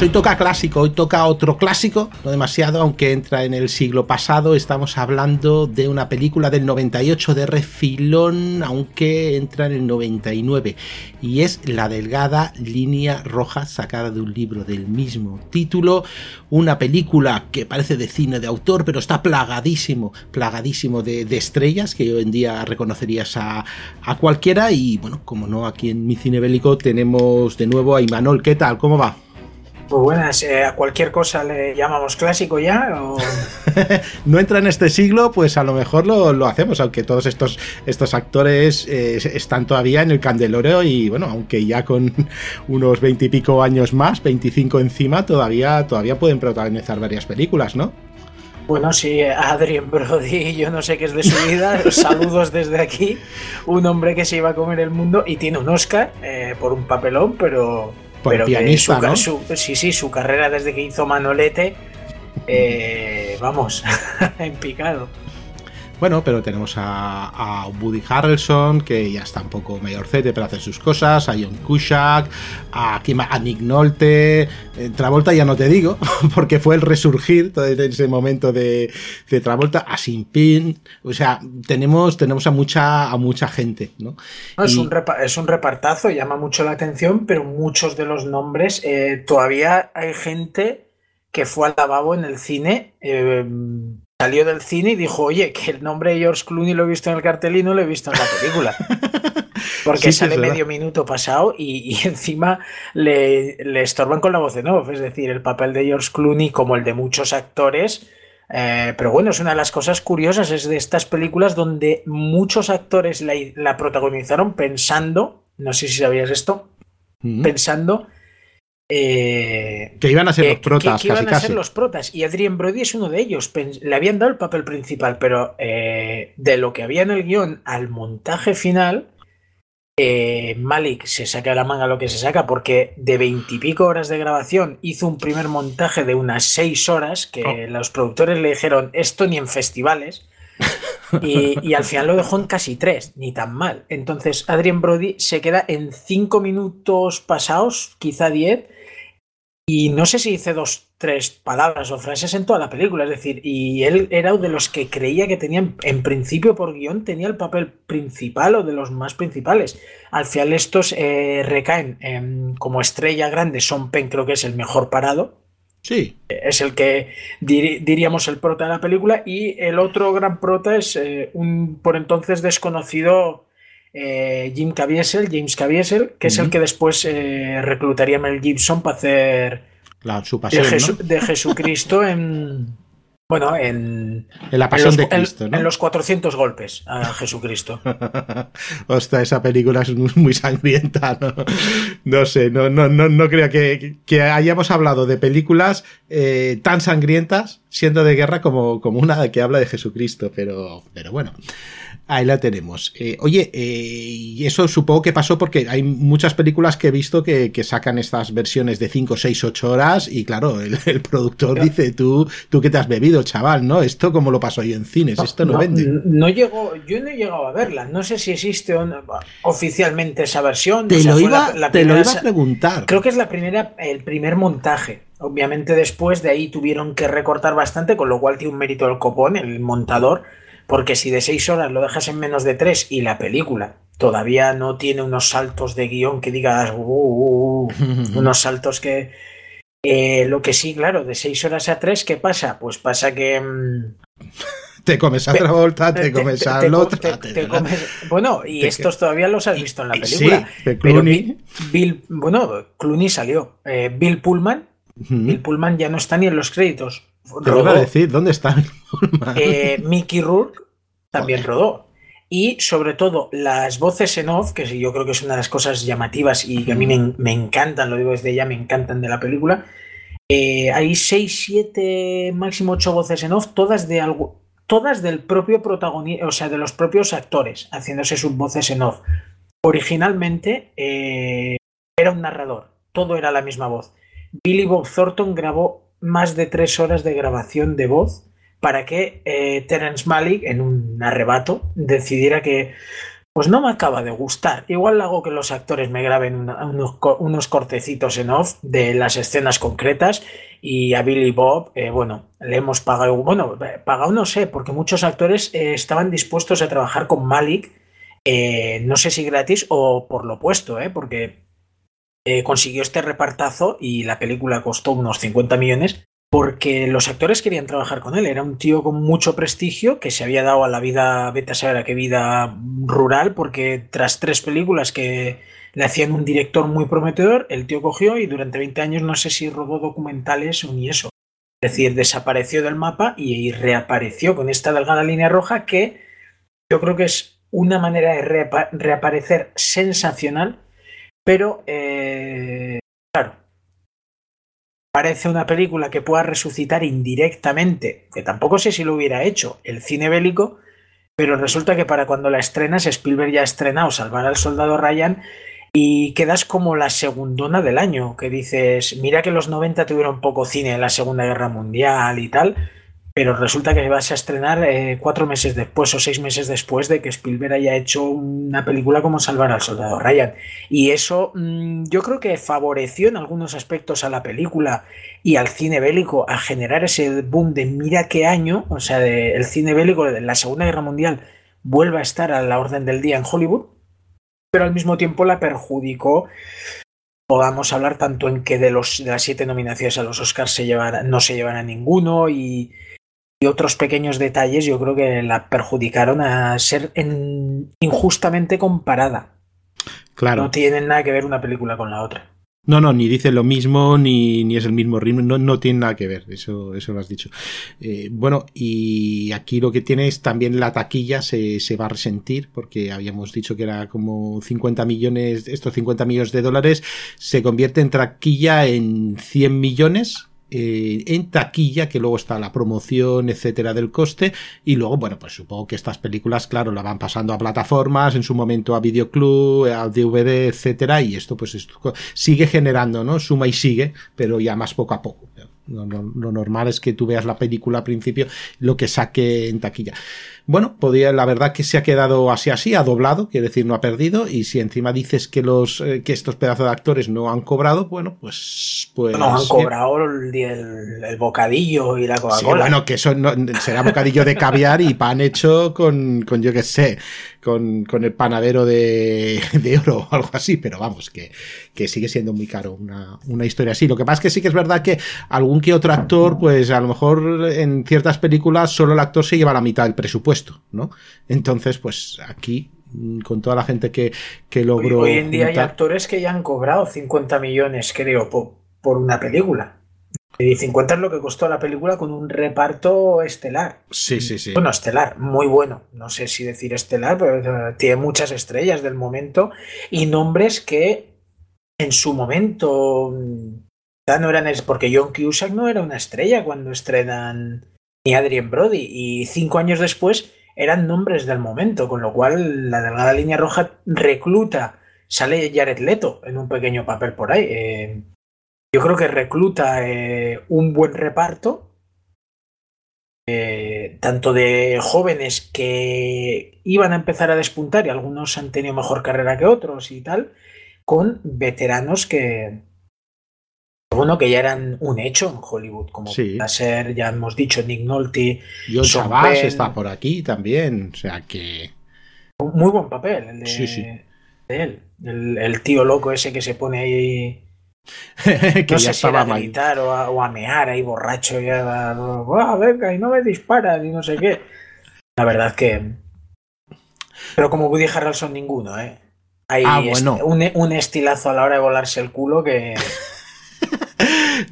Pues hoy toca clásico, hoy toca otro clásico, no demasiado, aunque entra en el siglo pasado. Estamos hablando de una película del 98 de refilón, aunque entra en el 99. Y es La Delgada Línea Roja, sacada de un libro del mismo título. Una película que parece de cine de autor, pero está plagadísimo, plagadísimo de, estrellas, que hoy en día reconocerías a, a cualquiera. Y bueno, como no, aquí en mi cine bélico tenemos de nuevo a Imanol. ¿Qué tal? ¿Cómo va? Pues buenas, eh, ¿a cualquier cosa le llamamos clásico ya? no entra en este siglo, pues a lo mejor lo, hacemos, aunque todos estos, estos actores eh, están todavía en el candelero y bueno, aunque ya con unos veintipico años más, 25 encima, todavía, todavía pueden protagonizar varias películas, ¿no? Bueno, sí, Adrien Brody, yo no sé qué es de su vida. Saludos desde aquí. Un hombre que se iba a comer el mundo y tiene un Oscar eh, por un papelón, pero pero pianista, su, sí, sí, su carrera desde que hizo Manolete, eh, vamos, en picado. Bueno, pero tenemos a, Woody Harrelson, que ya está un poco mayorcete, pero hace sus cosas, a John Cusack, a, a Nick Nolte, eh, Travolta ya no te digo, porque fue el resurgir desde ese momento de, Travolta, a Sin o sea, tenemos, tenemos a mucha, a mucha gente, ¿no? es, un es un repartazo, llama mucho la atención, pero muchos de los nombres, eh, todavía hay gente que fue al lavabo en el cine eh, salió del cine y dijo, oye, que el nombre de George Clooney lo he visto en el cartel y no lo he visto en la película. Porque sale medio minuto pasado y, encima le, estorban con la voz de nuevo. Es decir, el papel de George Clooney, como el de muchos actores. Eh, pero bueno, es una de las cosas curiosas, es de estas películas donde muchos actores la, protagonizaron pensando, no sé si sabías esto, pensando eh, que iban a ser los protas. Que, iban a ser los protas. Y Adrien Brody es uno de ellos. Le habían dado el papel principal, pero eh, de lo que había en el guion al montaje final, eh, Malik se saca la manga lo que se saca, porque de veintipico horas de grabación hizo un primer montaje de unas seis horas que oh. los productores le dijeron esto ni en festivales. Y, y, al final lo dejó en casi tres, ni tan mal. Entonces Adrien Brody se queda en cinco minutos pasados, quizá diez, y no sé si dice dos, tres palabras o frases en toda la película, es decir, y él era de los que creía que tenían, en principio por guion, tenía el papel principal o de los más principales. Al final estos eh, recaen como estrella grande, Son Pen creo que es el mejor parado. Sí. Es el que diríamos el prota de la película y el otro gran prota es eh, un por entonces desconocido eh, Jim Caviezel, James Caviezel, que es el que después eh, reclutaría a Mel Gibson para hacer de, Jesucristo en. Bueno, en. En la pasión de Cristo, en, los 400 golpes a Jesucristo. Ostras, esa película es muy, sangrienta, ¿no? No sé, no, no, no, no creo que, que, hayamos hablado de películas eh, tan sangrientas siendo de guerra como, como una que habla de Jesucristo, pero, pero bueno. Ahí la tenemos. Eh, oye, eh, y eso supongo que pasó porque hay muchas películas que he visto que, sacan estas versiones de 5, 6, 8 horas y claro, el, productor dice, tú, tú que te has bebido, chaval, ¿no? Esto como lo pasó yo en cines, esto no, vende. No llegó, yo no he llegado a verla, no sé si existe oficialmente esa versión. Te, lo, iba, te lo iba a preguntar. Creo que es la primera, el primer montaje. Obviamente después de ahí tuvieron que recortar bastante, con lo cual tiene un mérito el copón, el montador, porque si de seis horas lo dejas en menos de tres y la película todavía no tiene unos saltos de guion que digas, uh, uh, uh", unos saltos que... Eh, lo que sí, claro, de seis horas a tres, ¿qué pasa? Pues pasa que... Mm, te comes a otra vuelta, te, comes a la otra. bueno, y estos todavía los has visto en la película. Sí, Clooney. Bill, bueno, Clooney salió. Eh, Bill Pullman. Bill Pullman ya no está ni en los créditos. Te a decir, ¿dónde está? eh, Mickey Rourke también rodó. Y sobre todo las voces en off, que yo creo que es una de las cosas llamativas y que a mí me, encantan, lo digo desde ya, me encantan de la película. Eh, hay 6, 7, máximo 8 voces en off, todas de algo, todas del propio protagonista, o sea, de los propios actores, haciéndose sus voces en off. Originalmente eh, era un narrador, todo era la misma voz. Billy Bob Thornton grabó más de tres horas de grabación de voz para que eh, Terence Malick, en un arrebato, decidiera que pues no me acaba de gustar. Igual hago que los actores me graben unos, unos, cortecitos en off de las escenas concretas y a Billy Bob, eh, bueno, le hemos pagado, bueno, pagado no sé, porque muchos actores eh, estaban dispuestos a trabajar con Malik, no sé si gratis o por lo opuesto, porque consiguió este repartazo y la película costó unos 50 millones porque los actores querían trabajar con él. Era un tío con mucho prestigio que se había dado a la vida, vete a saber qué vida rural, porque tras tres películas que le hacían un director muy prometedor, el tío cogió y durante 20 años no sé si rodó documentales o ni eso. Es decir, desapareció del mapa y reapareció con esta delgada línea roja que yo creo que es una manera de reaparecer sensacional, pero eh, claro, parece una película que pueda resucitar indirectamente, que tampoco sé si lo hubiera hecho, el cine bélico, pero resulta que para cuando la estrenas, Spielberg ya ha estrenado Salvar al Soldado Ryan y quedas como la segundona del año, que dices, mira que los 90 tuvieron poco cine en la Segunda Guerra Mundial y tal, pero resulta que vas a estrenar eh, cuatro meses después o seis meses después de que Spielberg haya hecho una película como Salvar al Soldado Ryan. Y eso mm, yo creo que favoreció en algunos aspectos a la película y al cine bélico a generar ese boom de mira qué año, o sea, de, el cine bélico de la Segunda Guerra Mundial vuelve a estar a la orden del día en Hollywood, pero al mismo tiempo la perjudicó podamos hablar tanto en que de, los, de las siete nominaciones a los Oscars se no se llevan a ninguno y, y otros pequeños detalles yo creo que la perjudicaron a ser injustamente comparada. Claro. No tienen nada que ver una película con la otra. No, no, ni dice lo mismo, ni, ni es el mismo ritmo, no, no tiene nada que ver, eso, eso lo has dicho. Eh, bueno, y aquí lo que tiene es también la taquilla se, se va a resentir, porque habíamos dicho que era como 50 millones, estos 50 millones de dólares, se convierte en taquilla en 100 millones, eh, en taquilla, que luego está la promoción, etcétera, del coste, y luego, bueno, pues supongo que estas películas, claro, la van pasando a plataformas, en su momento a videoclub, a DVD, etcétera, y esto pues esto sigue generando, ¿no? Suma y sigue, pero ya más poco a poco. Lo, normal es que tú veas la película al principio, lo que saque en taquilla. Bueno, podía, la verdad que se ha quedado así así, ha doblado, quiere decir, no ha perdido, y si encima dices que los eh, que estos pedazos de actores no han cobrado, bueno, pues pues no han cobrado el, bocadillo y la Coca-Cola. Sí, bueno, que eso será bocadillo de caviar y pan hecho con, con yo qué sé, con, con el panadero de, de, oro o algo así, pero vamos, que, que sigue siendo muy caro una, una, historia así. Lo que pasa es que sí que es verdad que algún que otro actor, pues a lo mejor en ciertas películas solo el actor se lleva la mitad del presupuesto, ¿no? Entonces, pues aquí mm, con toda la gente que, que logró. Hoy, en día hay actores que ya han cobrado 50 millones, creo, por, por una película. Y 50 es lo que costó la película con un reparto estelar. Sí, sí, sí. Bueno, estelar, muy bueno. No sé si decir estelar, pero tiene muchas estrellas del momento y nombres que en su momento no eran. Porque John Cusack no era una estrella cuando estrenan ni Adrien Brody. Y cinco años después eran nombres del momento, con lo cual la delgada línea roja recluta. Sale Jared Leto en un pequeño papel por ahí. Eh, yo creo que recluta eh, un buen reparto, eh, tanto de jóvenes que iban a empezar a despuntar y algunos han tenido mejor carrera que otros y tal, con veteranos que, bueno, que ya eran un hecho en Hollywood, como sí. a ser, ya hemos dicho, Nick Nolte. John Chabas está por aquí también, o sea que... Muy buen papel el de, él, el, tío loco ese que se pone ahí que no sé si era a gritar o a, o a, mear ahí borracho y a, venga y no me disparas y no sé qué. La verdad que... Pero como Woody Harrelson ninguno, ¿eh? Hay ah, bueno. un, un estilazo a la hora de volarse el culo que...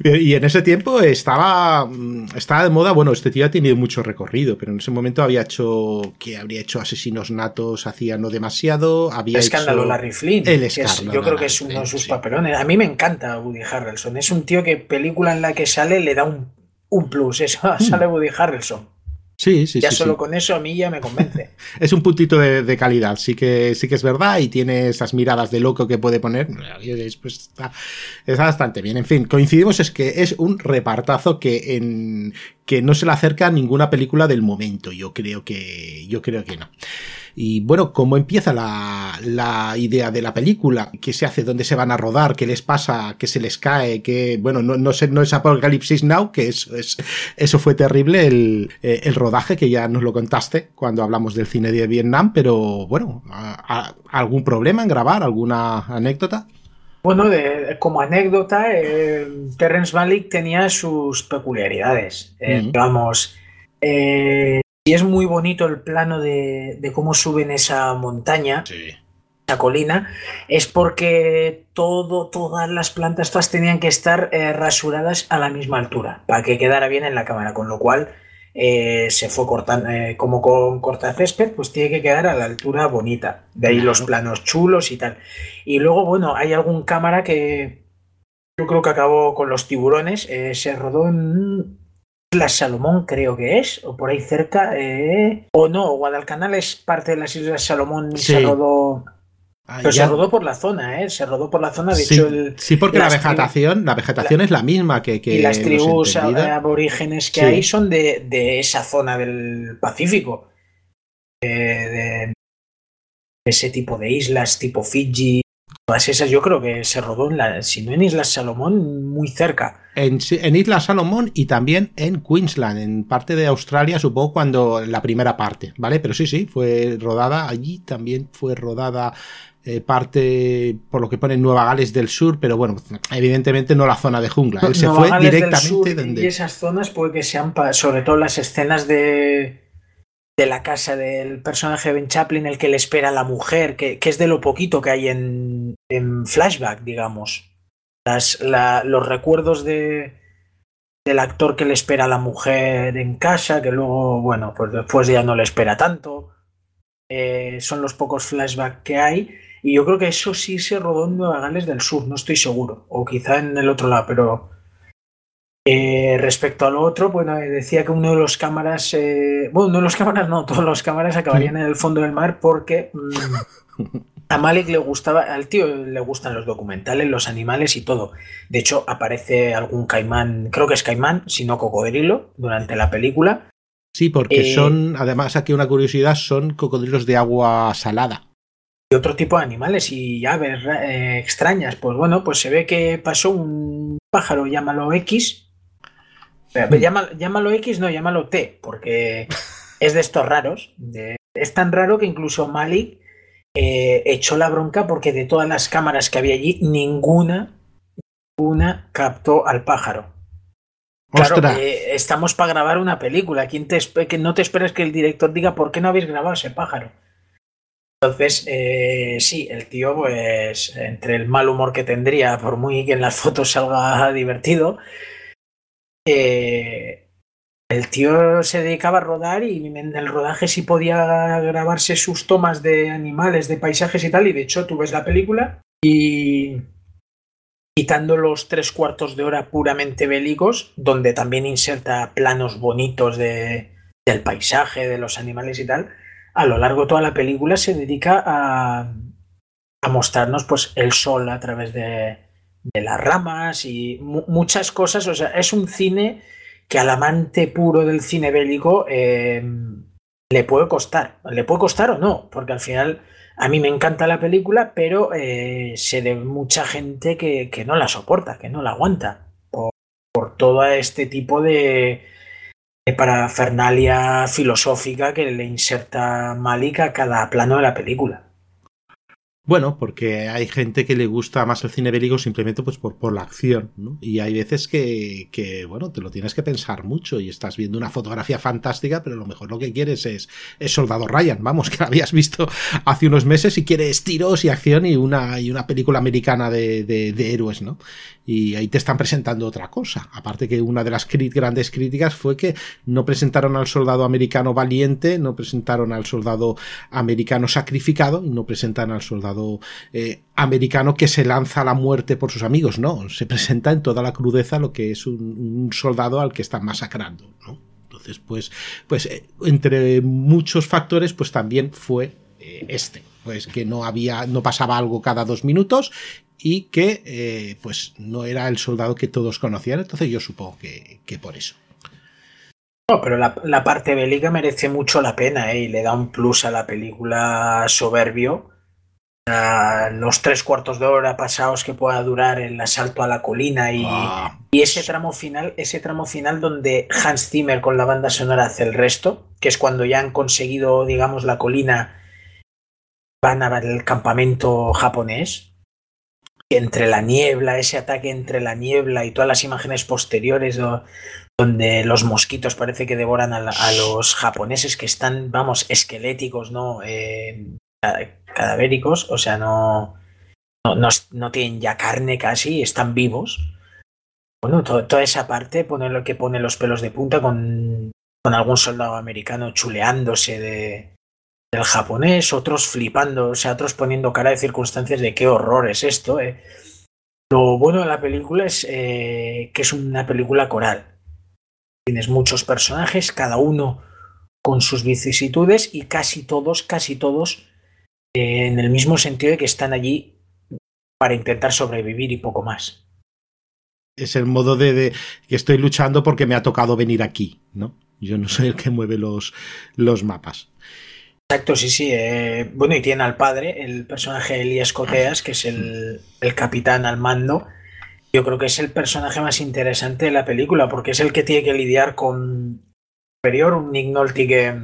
y en ese tiempo estaba, mm, estaba de moda, bueno, este tío ha tenido mucho recorrido, pero en ese momento había hecho, que habría hecho Asesinos Natos, hacía no demasiado, había escándalo hecho... Larry Flynn, el escándalo, yo creo que es uno de sus sí. papelones. A mí me encanta Woody Harrelson, es un tío que película en la que sale le da un, un plus, eso, mm. sale Woody Harrelson. Sí, sí, ya sí, solo sí. con eso a mí ya me convence. es un puntito de, de, calidad, sí que, sí que es verdad y tiene esas miradas de loco que puede poner. Pues está, está bastante bien. En fin, coincidimos es que es un repartazo que en que no se le acerca a ninguna película del momento. Yo creo que, yo creo que no. Y bueno, ¿cómo empieza la, la, idea de la película? ¿Qué se hace? ¿Dónde se van a rodar? ¿Qué les pasa? ¿Qué se les cae? ¿Qué, bueno, no, no, sé, no es Apocalipsis Now, que eso, es, eso fue terrible, el, eh, el rodaje, que ya nos lo contaste cuando hablamos del cine de Vietnam, pero bueno, ¿algún problema en grabar? ¿Alguna anécdota? Bueno, de, como anécdota, eh, Terrence Malick tenía sus peculiaridades. Eh, Vamos, eh, y es muy bonito el plano de, de cómo suben esa montaña, esa colina, es porque todo, todas las plantas todas tenían que estar eh, rasuradas a la misma altura para que quedara bien en la cámara, con lo cual eh, se fue cortando, eh, como con cortacésped, pues tiene que quedar a la altura bonita. De ahí los planos chulos y tal. Y luego, bueno, hay algún cámara que yo creo que acabó con los tiburones. Se rodó en Islas Salomón, creo que es, o por ahí cerca. o no, Guadalcanal es parte de las Islas Salomón y se rodó Ah, Pero se rodó por la zona, ¿eh? Se rodó por la zona. De sí, hecho, el, sí, porque la vegetación, la vegetación la, es la misma que, que y las tribus aborígenes que sí. hay son de, de, esa zona del Pacífico. De, de, ese tipo de islas, tipo Fiji. Todas esas, yo creo que se rodó en la, si no en Islas Salomón, muy cerca. En, en Islas Salomón y también en Queensland, en parte de Australia, supongo, cuando la primera parte, ¿vale? Pero sí, sí, fue rodada allí, también fue rodada eh, parte, por lo que pone Nueva Gales del Sur, pero bueno, evidentemente no la zona de jungla. Él se Nueva fue Gales directamente del Sur donde. Y esas zonas puede que sean, sobre todo las escenas de, de la casa del personaje de Ben Chaplin, el que le espera a la mujer, que, que es de lo poquito que hay en, en flashback, digamos. Las, la, los recuerdos de, del actor que le espera a la mujer en casa, que luego, bueno, pues después ya no le espera tanto. Eh, son los pocos flashbacks que hay. Y yo creo que eso sí se rodó en Nueva Gales del Sur, no estoy seguro. O quizá en el otro lado, pero. Eh, respecto a lo otro, bueno, decía que uno de los cámaras. Eh, bueno, uno de los cámaras no, todos los cámaras acabarían en el fondo del mar porque. Mmm, a Malik le gustaba, al tío le gustan los documentales, los animales y todo. De hecho, aparece algún caimán, creo que es caimán, si no cocodrilo, durante la película. Sí, porque eh, son, además aquí una curiosidad, son cocodrilos de agua salada. Y otro tipo de animales y aves eh, extrañas. Pues bueno, pues se ve que pasó un pájaro, llámalo X. Mm. Llámalo X, no, llámalo T, porque es de estos raros. De, es tan raro que incluso Malik eh, echó la bronca porque de todas las cámaras que había allí, ninguna, ninguna captó al pájaro. Claro, eh, estamos para grabar una película. ¿Quién te que no te esperes que el director diga por qué no habéis grabado ese pájaro? Entonces, eh, sí, el tío, pues, entre el mal humor que tendría, por muy que en las fotos salga divertido, eh, el tío se dedicaba a rodar y en el rodaje sí podía grabarse sus tomas de animales, de paisajes y tal, y de hecho tú ves la película y quitando los tres cuartos de hora puramente bélicos, donde también inserta planos bonitos de, del paisaje, de los animales y tal, a lo largo de toda la película se dedica a, mostrarnos pues el sol a través de, las ramas y mu muchas cosas. O sea, es un cine que al amante puro del cine bélico eh, le puede costar. Le puede costar o no, porque al final a mí me encanta la película, pero eh, sé de mucha gente que, que, no la soporta, que no la aguanta, por, por todo este tipo de, de, parafernalia filosófica que le inserta Malik a cada plano de la película. Bueno, porque hay gente que le gusta más el cine bélico simplemente pues por, por la acción, ¿no? Y hay veces que, que, bueno, te lo tienes que pensar mucho y estás viendo una fotografía fantástica, pero a lo mejor lo que quieres es, es Soldado Ryan, vamos, que la habías visto hace unos meses y quieres tiros y acción y una, y una película americana de, de, de héroes, ¿no? Y ahí te están presentando otra cosa. Aparte que una de las grandes críticas fue que no presentaron al soldado americano valiente, no presentaron al soldado americano sacrificado y no presentan al soldado eh, americano que se lanza a la muerte por sus amigos, no, se presenta en toda la crudeza lo que es un, un soldado al que están masacrando, ¿no? Entonces, pues, pues eh, entre muchos factores, pues también fue eh, este, pues que no había, no pasaba algo cada dos minutos y que eh, pues no era el soldado que todos conocían, entonces yo supongo que, que por eso. No, pero la, la, parte bélica merece mucho la pena ¿eh? y le da un plus a la película soberbio. A los tres cuartos de hora pasados que pueda durar el asalto a la colina y, ah. y, ese tramo final, ese tramo final donde Hans Zimmer con la banda sonora hace el resto, que es cuando ya han conseguido, digamos, la colina, van a el campamento japonés. Entre la niebla, ese ataque entre la niebla y todas las imágenes posteriores donde los mosquitos parece que devoran a, los japoneses que están, vamos, esqueléticos, ¿no? Eh, cadavéricos, o sea, no, no, no, tienen ya carne casi, están vivos. Bueno, toda esa parte, poner que pone los pelos de punta con, con algún soldado americano chuleándose de, del japonés, otros flipando, o sea, otros poniendo cara de circunstancias de qué horror es esto. Eh. Lo bueno de la película es eh, que es una película coral. Tienes muchos personajes, cada uno con sus vicisitudes y casi todos, casi todos, eh, en el mismo sentido de que están allí para intentar sobrevivir y poco más. Es el modo de, de, que estoy luchando porque me ha tocado venir aquí, ¿no? Yo no soy el que mueve los, los mapas. Exacto, sí, sí. Eh, bueno, y tiene al padre, el personaje de Elías Coteas, que es el, el capitán al mando, yo creo que es el personaje más interesante de la película, porque es el que tiene que lidiar con superior, un Nick Nolte que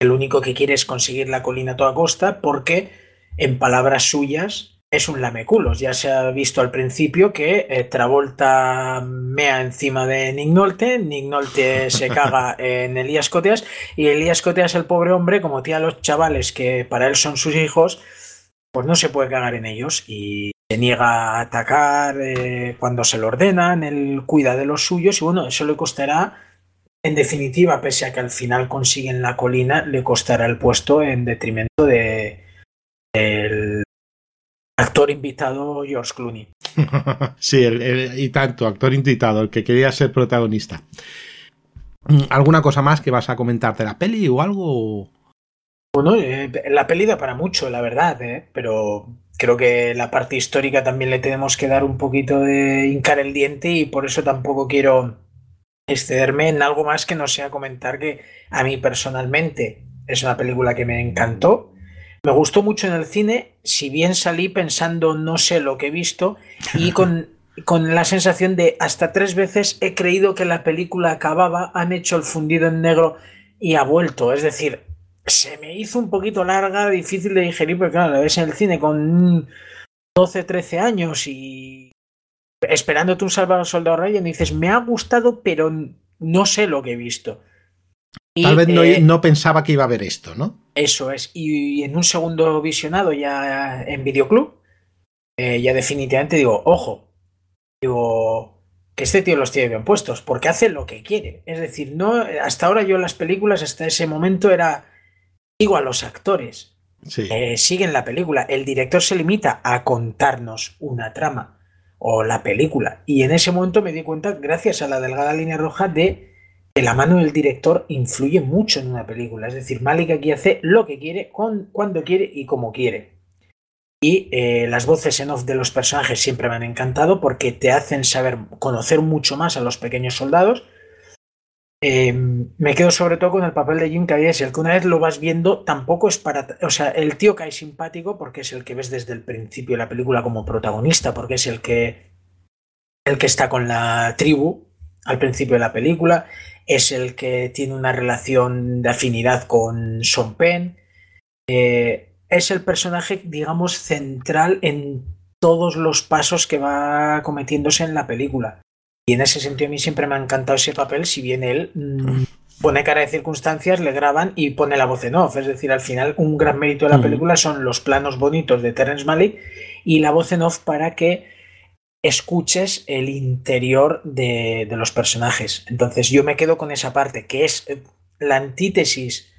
el único que quiere es conseguir la colina a toda costa, porque, en palabras suyas, es un lameculos. Ya se ha visto al principio que eh, Travolta mea encima de Nick Nolte, Nick Nolte se caga en Elías Coteas, y Elías Coteas, el pobre hombre, como tía a los chavales que para él son sus hijos, pues no se puede cagar en ellos y se niega a atacar eh, cuando se lo ordenan, él cuida de los suyos y bueno, eso le costará, en definitiva, pese a que al final consiguen la colina, le costará el puesto en detrimento de del actor invitado George Clooney. sí, y tanto, actor invitado, el que quería ser protagonista. ¿Alguna cosa más que vas a comentar de la peli o algo? Bueno, eh, la peli da para mucho, la verdad, ¿eh? pero creo que la parte histórica también le tenemos que dar un poquito de hincar el diente y por eso tampoco quiero excederme en algo más que no sea comentar que a mí personalmente es una película que me encantó. Me gustó mucho en el cine, si bien salí pensando no sé lo que he visto y con, con la sensación de hasta tres veces he creído que la película acababa, han hecho el fundido en negro y ha vuelto. Es decir, se me hizo un poquito larga, difícil de digerir, porque claro, la ves en el cine con 12, 13 años y esperándote un Salvador Soldado Ryan y dices, me ha gustado, pero no sé lo que he visto. Tal vez eh, no, pensaba que iba a ver esto, ¿no? Eso es. Y, en un segundo visionado ya en Videoclub, eh, ya definitivamente digo, ojo, digo, que este tío los tiene bien puestos, porque hace lo que quiere. Es decir, no, hasta ahora yo en las películas, hasta ese momento era Digo a los actores. Eh, siguen la película. El director se limita a contarnos una trama o la película. Y en ese momento me di cuenta, gracias a la delgada línea roja, de que la mano del director influye mucho en una película. Es decir, Malik aquí hace lo que quiere, cuando quiere y como quiere. Y eh, las voces en off de los personajes siempre me han encantado porque te hacen saber, conocer mucho más a los pequeños soldados eh, me quedo sobre todo con el papel de Jim Caviezel, que una vez lo vas viendo, tampoco es para. O sea, el tío cae simpático porque es el que ves desde el principio de la película como protagonista, porque es el que. el que está con la tribu al principio de la película, es el que tiene una relación de afinidad con Sean Penn. Eh, es el personaje, digamos, central en todos los pasos que va cometiéndose en la película. Y en ese sentido a mí siempre me ha encantado ese papel, si bien él mm, pone cara de circunstancias, le graban y pone la voz en off. Es decir, al final un gran mérito de la película son los planos bonitos de Terence Malick y la voz en off para que escuches el interior de, de los personajes. Entonces yo me quedo con esa parte, que es eh, la antítesis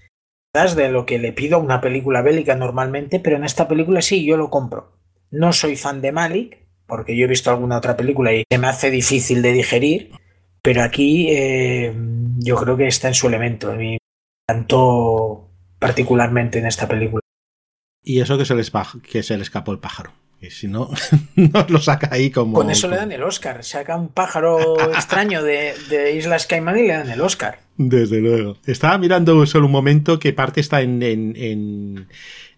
de lo que le pido a una película bélica normalmente, pero en esta película sí, yo lo compro. No soy fan de Malik, porque yo he visto alguna otra película y se me hace difícil de digerir, pero aquí eh, yo creo que está en su elemento. Me encantó particularmente en esta película. Y eso que se les, que se le escapó el pájaro. Que si no, no lo saca ahí como. Con eso le dan el Oscar. Saca un pájaro extraño de, de Islas Caimán y le dan el Oscar. Desde luego. Estaba mirando solo un momento que parte está en, en, en,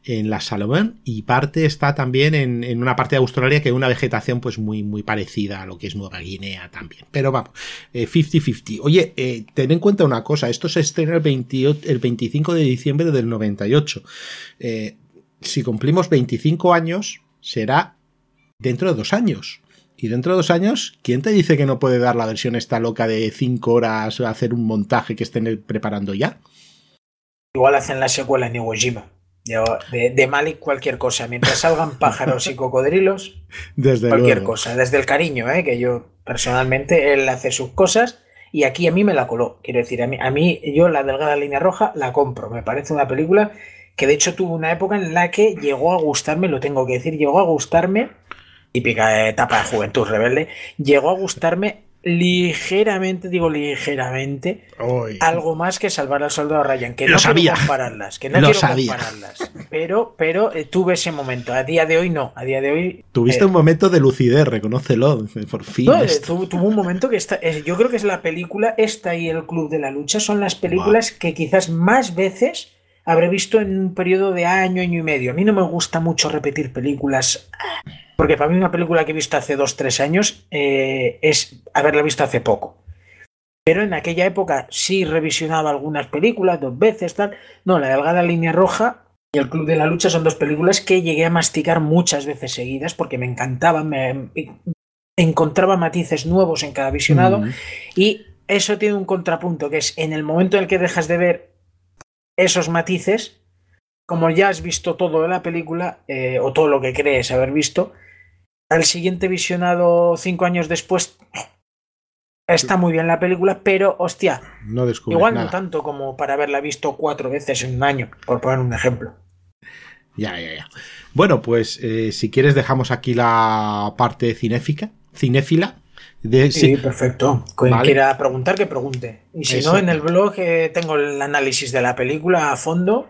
en la Salomón y parte está también en, en, una parte de Australia que hay una vegetación pues muy, muy parecida a lo que es Nueva Guinea también. Pero vamos, 50-50. Eh, Oye, eh, ten en cuenta una cosa, esto se estrena el, 28, el 25 de diciembre del 98. Eh, si cumplimos 25 años, será dentro de dos años. Y dentro de dos años, ¿quién te dice que no puede dar la versión esta loca de cinco horas, hacer un montaje que estén preparando ya? Igual hacen la secuela en Iwo Jima. De, de, Malik cualquier cosa, mientras salgan pájaros y cocodrilos, desde cualquier luego. cosa, desde el cariño, ¿eh? que yo personalmente, él hace sus cosas y aquí a mí me la coló, quiero decir, a mí, a mí yo la delgada línea roja la compro, me parece una película que de hecho tuvo una época en la que llegó a gustarme, lo tengo que decir, llegó a gustarme, típica etapa de juventud rebelde, llegó a gustarme ligeramente, digo ligeramente, algo más que salvar al soldado Ryan, que Lo no sabía. quiero compararlas, que no Lo quiero sabía. compararlas, pero, pero eh, tuve ese momento, a día de hoy no, a día de hoy... Tuviste eh, un momento de lucidez, reconócelo, por fin. no, eh, tuvo, tuvo un momento que está, eh, yo creo que es la película, esta y el Club de la Lucha son las películas que quizás más veces habré visto en un periodo de año, año y medio. A mí no me gusta mucho repetir películas, porque para mí una película que he visto hace dos, tres años eh, es haberla visto hace poco. Pero en aquella época sí revisionaba algunas películas, dos veces, tal. No, La Delgada Línea Roja y El Club de la Lucha son dos películas que llegué a masticar muchas veces seguidas porque me encantaban, me encontraba matices nuevos en cada visionado Mm. y eso tiene un contrapunto que es en el momento en el que dejas de ver esos matices, como ya has visto todo de la película eh, o todo lo que crees haber visto, al siguiente visionado cinco años después está muy bien la película, pero hostia, No igual nada. no tanto como para haberla visto cuatro veces en un año, por poner un ejemplo. Ya, ya, ya. Bueno, pues eh, si quieres dejamos aquí la parte cinéfica, cinéfila. De, Sí, perfecto. Quien Vale. quiera preguntar, que pregunte. Y si no, en el blog eh, tengo el análisis de la película a fondo,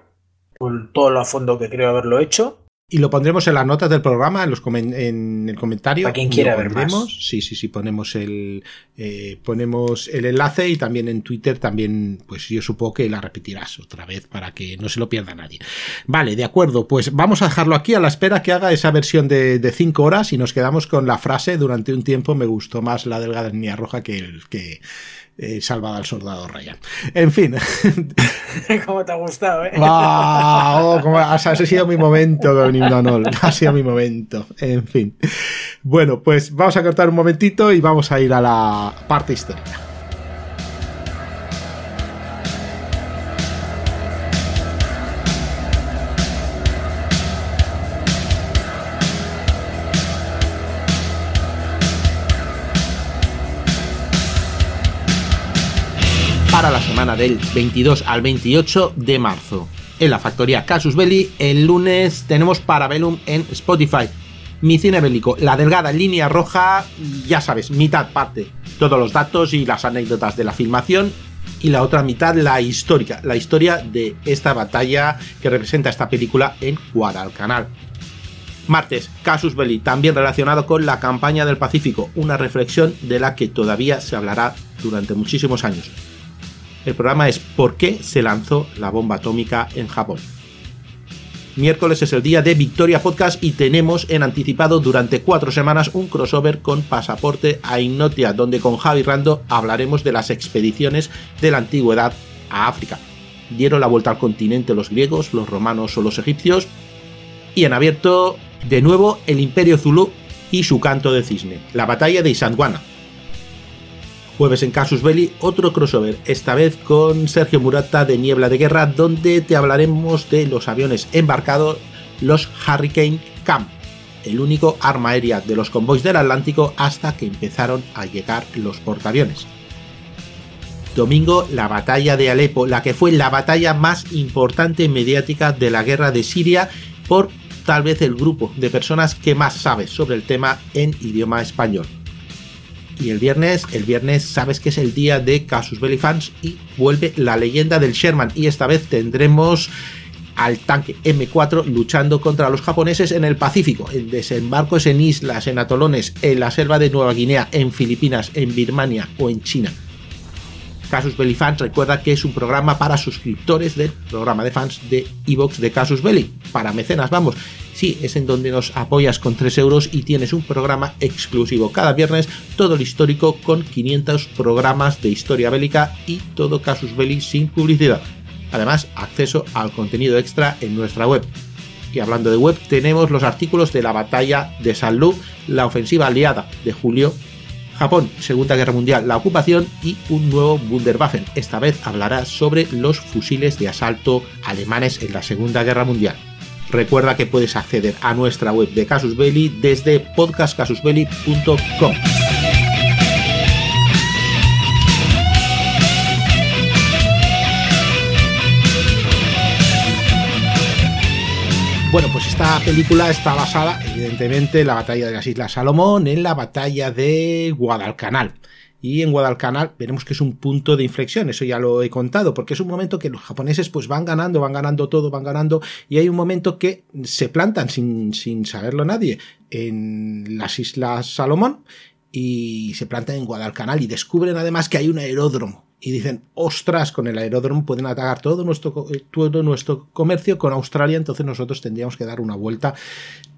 con todo lo a fondo que creo haberlo hecho. Y lo pondremos en las notas del programa, en, los comen- en el comentario. Para quien quiera ver más. Sí, sí, sí, ponemos el, eh, ponemos el enlace y también en Twitter también, pues yo supongo que la repetirás otra vez para que no se lo pierda nadie. Vale, de acuerdo, pues vamos a dejarlo aquí a la espera que haga esa versión de 5 horas y nos quedamos con la frase, durante un tiempo me gustó más la delgada línea roja que el que eh, salvada al soldado Ryan. En fin. ¿Cómo te ha gustado, eh? ¡Wow! Como ha, ha sido mi momento Himnanol. Ha sido mi momento. En fin. Bueno, pues vamos a cortar un momentito y vamos a ir a la parte histórica. Para la semana del 22 al 28 de marzo. En la factoría Casus Belli, el lunes tenemos Parabellum en Spotify. Mi cine bélico, la delgada línea roja, ya sabes, mitad parte, todos los datos y las anécdotas de la filmación, y la otra mitad la histórica, la historia de esta batalla que representa esta película en Guadalcanal. Martes, Casus Belli, también relacionado con la campaña del Pacífico, una reflexión de la que todavía se hablará durante muchísimos años. El programa es ¿Por qué se lanzó la bomba atómica en Japón? Miércoles es el día de Victoria Podcast y tenemos en anticipado durante cuatro semanas un crossover con Pasaporte a Ignotia, donde con Javi Rando hablaremos de las expediciones de la antigüedad a África. Dieron la vuelta al continente los griegos, los romanos o los egipcios. Y en abierto, de nuevo, el Imperio Zulu y su canto de cisne, la batalla de Isandwana, Jueves en Casus Belli, otro crossover, esta vez con Sergio Murata de Niebla de Guerra, donde te hablaremos de los aviones embarcados, los Hurricane Camp, el único arma aérea de los convoys del Atlántico hasta que empezaron a llegar los portaaviones. Domingo, la batalla de Alepo, la que fue la batalla más importante mediática de la guerra de Siria por tal vez el grupo de personas que más sabe sobre el tema en idioma español. Y el viernes, el viernes sabes que es el día de Casus Belli Fans y vuelve la leyenda del Sherman. Y esta vez tendremos al tanque M4 luchando contra los japoneses en el Pacífico, en desembarcos en islas, en atolones, en la selva de Nueva Guinea, en Filipinas, en Birmania o en China. Casus Belli Fans recuerda que es un programa para suscriptores del programa de fans de Evox de Casus Belli, para mecenas, vamos. Sí, es en donde nos apoyas con 3 euros y tienes un programa exclusivo cada viernes, todo el histórico con 500 programas de historia bélica y todo Casus Belli sin publicidad. Además, acceso al contenido extra en nuestra web. Y hablando de web, tenemos los artículos de la batalla de San Lu, la ofensiva aliada de julio, Japón, Segunda Guerra Mundial, la ocupación y un nuevo Wunderwaffen. Esta vez hablará sobre los fusiles de asalto alemanes en la Segunda Guerra Mundial. Recuerda que puedes acceder a nuestra web de Casus Belli desde podcastcasusbelli.com. Bueno, pues esta película está basada, evidentemente, en la batalla de las Islas Salomón, en la batalla de Guadalcanal. Y en Guadalcanal veremos que es un punto de inflexión, eso ya lo he contado, porque es un momento que los japoneses pues van ganando, van ganando todo, van ganando, y hay un momento que se plantan sin, sin saberlo nadie en las Islas Salomón y se plantan en Guadalcanal y descubren además que hay un aeródromo y dicen, ostras, con el aeródromo pueden atacar todo nuestro, todo nuestro comercio con Australia, entonces nosotros tendríamos que dar una vuelta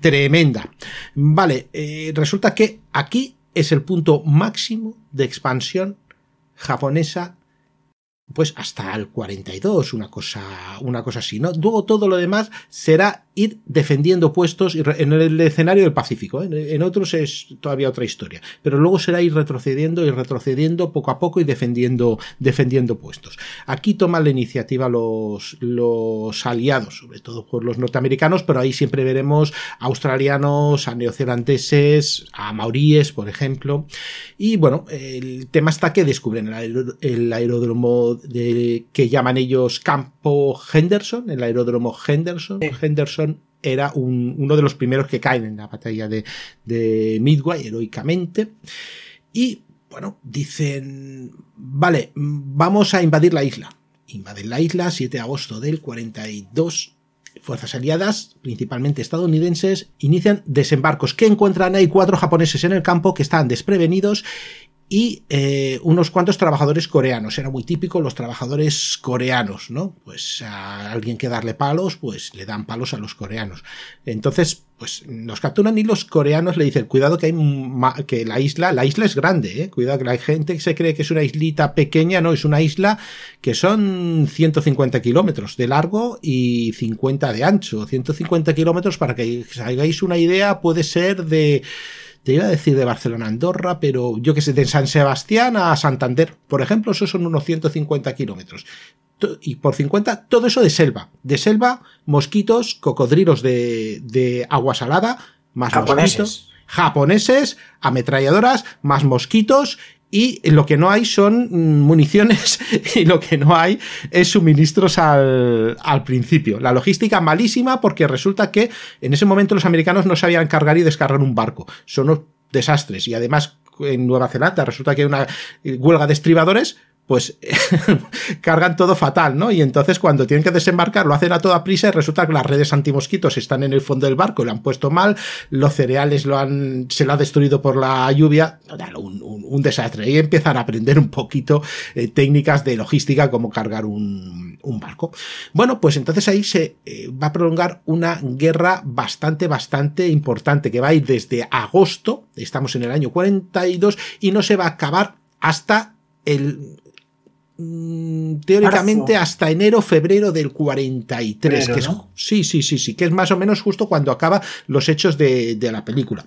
tremenda. Vale, eh, resulta que aquí es el punto máximo de expansión japonesa pues hasta el 42, una cosa, una cosa así, ¿no? Luego todo lo demás será ir defendiendo puestos en el escenario del Pacífico, ¿eh? en otros es todavía otra historia, pero luego será ir retrocediendo y retrocediendo poco a poco y defendiendo, defendiendo puestos. Aquí toman la iniciativa los, los aliados, sobre todo por los norteamericanos, pero ahí siempre veremos a australianos, a neozelandeses, a mauríes, por ejemplo, y bueno, el tema está que descubren el aeródromo de, que llaman ellos Campo Henderson, el aeródromo Henderson. Henderson era uno de los primeros que caen en la batalla de, Midway heroicamente. Y bueno, dicen, vale, vamos a invadir la isla. Invaden la isla 7 de agosto del 42 fuerzas aliadas, principalmente estadounidenses, inician desembarcos que encuentran hay cuatro japoneses en el campo que están desprevenidos y eh, unos cuantos trabajadores coreanos. Era muy típico los trabajadores coreanos, ¿no? Pues a alguien que darle palos, pues le dan palos a los coreanos. Entonces, pues nos capturan y los coreanos le dicen, cuidado que hay que la isla, la isla es grande, ¿eh? cuidado que la gente se cree que es una islita pequeña, no, es una isla que son 150 kilómetros de largo y 50 de ancho. 150 kilómetros, para que os hagáis una idea, puede ser de te iba a decir de Barcelona a Andorra, pero yo que sé, de San Sebastián a Santander, por ejemplo, eso son unos 150 kilómetros. Y por 50, todo eso de selva. De selva, mosquitos, cocodrilos de, de agua salada, más mosquitos. Japoneses, ametralladoras, más mosquitos y lo que no hay son mm, municiones y lo que no hay es suministros al, al, principio. La logística malísima porque resulta que en ese momento los americanos no sabían cargar y descargar un barco. Son desastres y además en Nueva Zelanda resulta que hay una huelga de estribadores pues cargan todo fatal, ¿no? Y entonces cuando tienen que desembarcar lo hacen a toda prisa y resulta que las redes antimosquitos están en el fondo del barco y lo han puesto mal, los cereales lo han, se lo ha destruido por la lluvia, un, un, desastre. Y empiezan a aprender un poquito eh, técnicas de logística como cargar un, un, barco. Bueno, pues entonces ahí se eh, va a prolongar una guerra bastante, bastante importante que va a ir desde agosto, estamos en el año 42, y no se va a acabar hasta el Mm, teóricamente hasta enero, febrero del 43. que es, Sí, sí, sí, sí, que es más o menos justo cuando acaba los hechos de, de la película.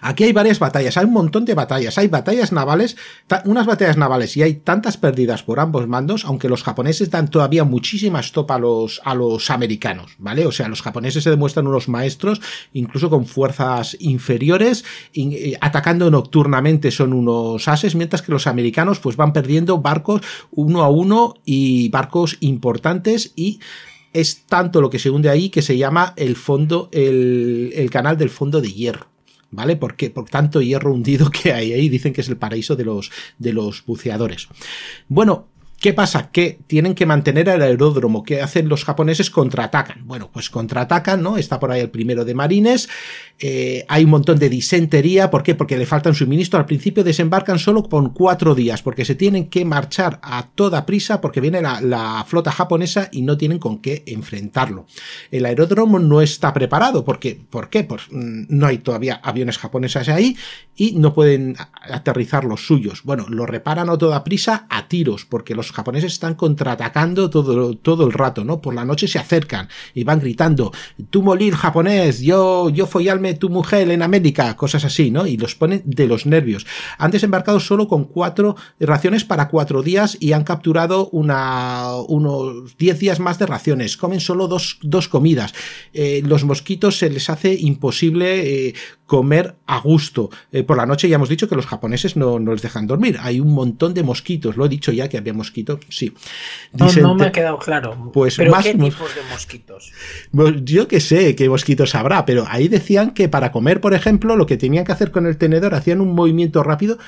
Aquí hay varias batallas, hay un montón de batallas, hay batallas navales, unas batallas navales y hay tantas pérdidas por ambos mandos, aunque los japoneses dan todavía muchísima estopa a los, a los americanos, ¿vale? O sea, los japoneses se demuestran unos maestros, incluso con fuerzas inferiores, eh, atacando nocturnamente son unos ases, mientras que los americanos pues van perdiendo barcos uno a uno y barcos importantes y es tanto lo que se hunde ahí que se llama el fondo, el canal del fondo de hierro. ¿Vale? Porque por tanto hierro hundido que hay ahí, dicen que es el paraíso de los, de los buceadores. Bueno, ¿Qué pasa? Que tienen que mantener el aeródromo. ¿Qué hacen los japoneses? Contraatacan. Bueno, pues contraatacan, ¿no? Está por ahí el primero de marines. Eh, hay un montón de disentería. ¿Por qué? Porque le faltan suministro. Al principio desembarcan solo con cuatro días, porque se tienen que marchar a toda prisa, porque viene la, flota japonesa y no tienen con qué enfrentarlo. El aeródromo no está preparado. ¿Por qué? Pues mm, no hay todavía aviones japoneses ahí y no pueden aterrizar los suyos. Bueno, lo reparan a toda prisa a tiros, porque los japoneses están contraatacando todo, todo el rato, ¿no? Por la noche se acercan y van gritando, tú molir japonés, yo, yo follarme tu mujer en América, cosas así, ¿no? Y los ponen de los nervios. Han desembarcado solo con cuatro raciones para cuatro días y han capturado unos diez días más de raciones. Comen solo dos, dos comidas. Eh, los mosquitos se les hace imposible eh, comer a gusto. Eh, por la noche ya hemos dicho que los japoneses no, no, les dejan dormir. Hay un montón de mosquitos. Lo he dicho ya que había mosquitos. Sí. no, me ha quedado claro. Pues ¿Pero qué tipos de mosquitos? Yo que sé qué mosquitos habrá, pero ahí decían que para comer, por ejemplo, lo que tenían que hacer con el tenedor, hacían un movimiento rápido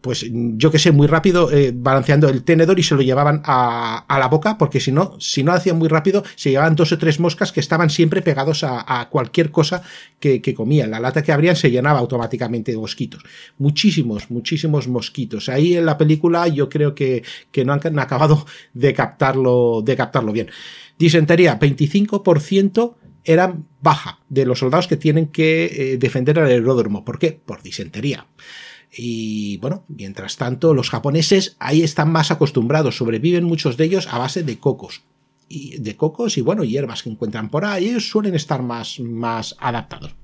pues yo que sé, muy rápido, eh, balanceando el tenedor y se lo llevaban a, a, la boca, porque si no, si no hacían muy rápido, se llevaban dos o tres moscas que estaban siempre pegados a, cualquier cosa que, que, comían. La lata que abrían se llenaba automáticamente de mosquitos. Muchísimos, muchísimos mosquitos. Ahí en la película yo creo que, que no han, acabado de captarlo, de captarlo bien. Disentería, 25% eran baja de los soldados que tienen que eh, defender el aeródromo. ¿Por qué? Por disentería. Y bueno, mientras tanto, los japoneses ahí están más acostumbrados, sobreviven muchos de ellos a base de cocos. Y de cocos y bueno, hierbas que encuentran por ahí, ellos suelen estar más, más adaptados.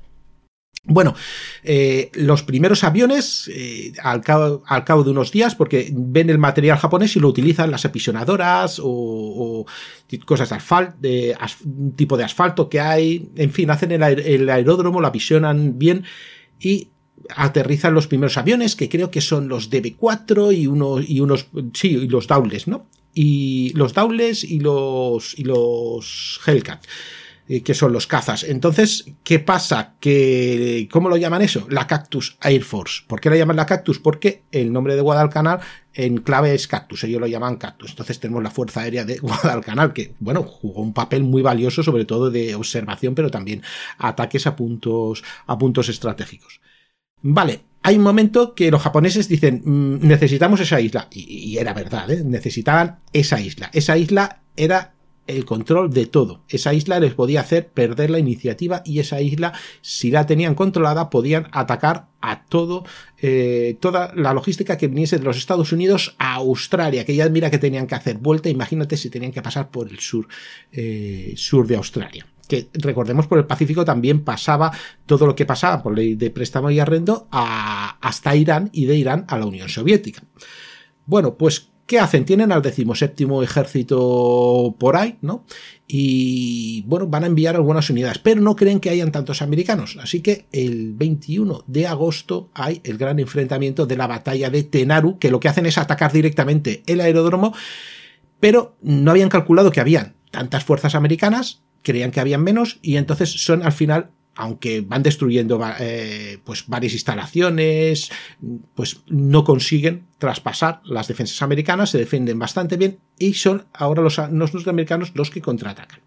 Bueno, eh, los primeros aviones, eh, al, cabo, al, cabo, de unos días, porque ven el material japonés y lo utilizan las apisonadoras o, cosas de asfalto, tipo de asfalto que hay, en fin, hacen el, el aeródromo, lo apisionan bien y aterrizan los primeros aviones, que creo que son los DB4 y unos, y unos, sí, y los Dowles, ¿no? Y los Dowles y los, y los Hellcat eh, que son los cazas. Entonces, ¿qué pasa? Que, ¿Cómo lo llaman eso? La Cactus Air Force. ¿Por qué la llaman la Cactus? Porque el nombre de Guadalcanal en clave es Cactus, ellos lo llaman Cactus. Entonces tenemos la Fuerza Aérea de Guadalcanal, que, bueno, jugó un papel muy valioso, sobre todo de observación, pero también ataques a puntos, a puntos estratégicos. Vale, hay un momento que los japoneses dicen, mmm, necesitamos esa isla. Y, y era verdad, ¿eh? necesitaban esa isla. Esa isla era el control de todo. Esa isla les podía hacer perder la iniciativa y esa isla, si la tenían controlada, podían atacar a todo, eh, toda la logística que viniese de los Estados Unidos a Australia, que ya mira que tenían que hacer vuelta, imagínate si tenían que pasar por el sur, eh, sur de Australia recordemos por el Pacífico también pasaba todo lo que pasaba por ley de préstamo y arrendo hasta Irán y de Irán a la Unión Soviética. Bueno, pues ¿qué hacen? Tienen al decimoséptimo ejército por ahí, ¿no? Y bueno, van a enviar algunas unidades, pero no creen que hayan tantos americanos. Así que el 21 de agosto hay el gran enfrentamiento de la batalla de Tenaru, que lo que hacen es atacar directamente el aeródromo, pero no habían calculado que habían tantas fuerzas americanas creían que habían menos y entonces son al final aunque van destruyendo eh, pues varias instalaciones, pues no consiguen traspasar las defensas americanas, se defienden bastante bien y son ahora los, los norteamericanos los que contraatacan.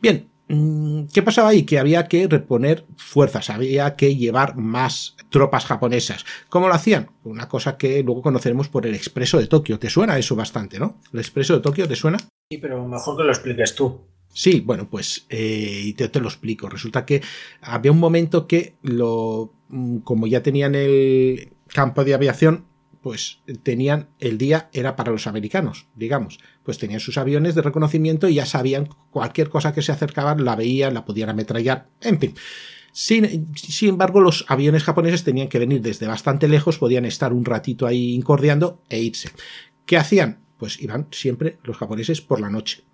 Bien, mm, ¿qué pasaba ahí? Que había que reponer fuerzas, había que llevar más tropas japonesas. ¿Cómo lo hacían? Una cosa que luego conoceremos por el expreso de Tokio. ¿Te suena eso bastante, no? ¿El expreso de Tokio te suena? Sí, pero mejor que lo expliques tú. Sí, bueno, pues eh, te, lo explico. Resulta que había un momento que lo, mm, como ya tenían el campo de aviación, pues tenían el día era para los americanos, digamos. Pues tenían sus aviones de reconocimiento y ya sabían cualquier cosa que se acercaban, la veían, la podían ametrallar, en fin. Sin, sin, embargo, los aviones japoneses tenían que venir desde bastante lejos, podían estar un ratito ahí incordiando e irse. ¿Qué hacían? Pues iban siempre los japoneses por la noche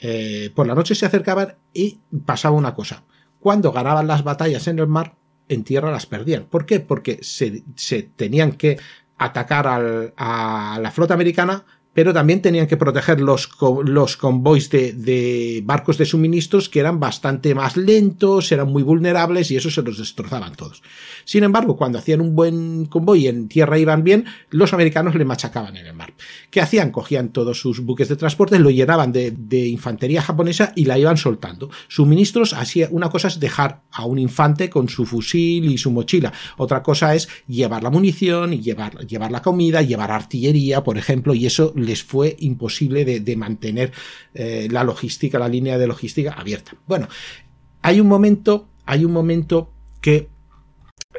eh, por la noche se acercaban y pasaba una cosa. Cuando ganaban las batallas en el mar, en tierra las perdían. ¿Por qué? Porque se, se tenían que atacar al, a la flota americana, pero también tenían que proteger los, los convoys de, barcos de suministros que eran bastante más lentos, eran muy vulnerables y eso se los destrozaban todos. Sin embargo, cuando hacían un buen convoy y en tierra iban bien, los americanos le machacaban en el mar. ¿Qué hacían? Cogían todos sus buques de transporte, lo llenaban de, de infantería japonesa y la iban soltando. Suministros, así una cosa es dejar a un infante con su fusil y su mochila, otra cosa es llevar la munición llevar, llevar la comida, llevar artillería, por ejemplo, y eso les fue imposible de, mantener eh, la logística, la línea de logística abierta. Bueno, hay un momento, hay un momento que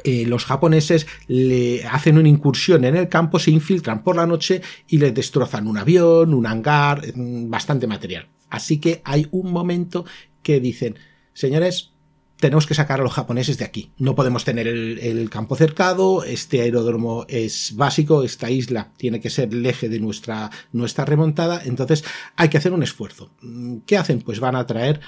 eh, los japoneses le hacen una incursión en el campo, se infiltran por la noche y les destrozan un avión, un hangar, mm, bastante material. Así que hay un momento que dicen, señores, tenemos que sacar a los japoneses de aquí. No podemos tener el, campo cercado, este aeródromo es básico, esta isla tiene que ser el eje de nuestra, nuestra remontada, entonces hay que hacer un esfuerzo. ¿Qué hacen? Pues van a traer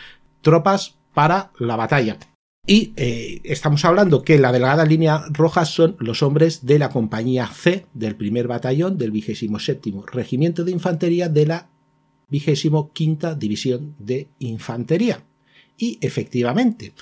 tropas para la batalla. Y eh, estamos hablando que la delgada línea roja son los hombres de la compañía C del primer batallón del vigésimo séptimo regimiento de infantería de la vigésimo quinta división de infantería. Y efectivamente,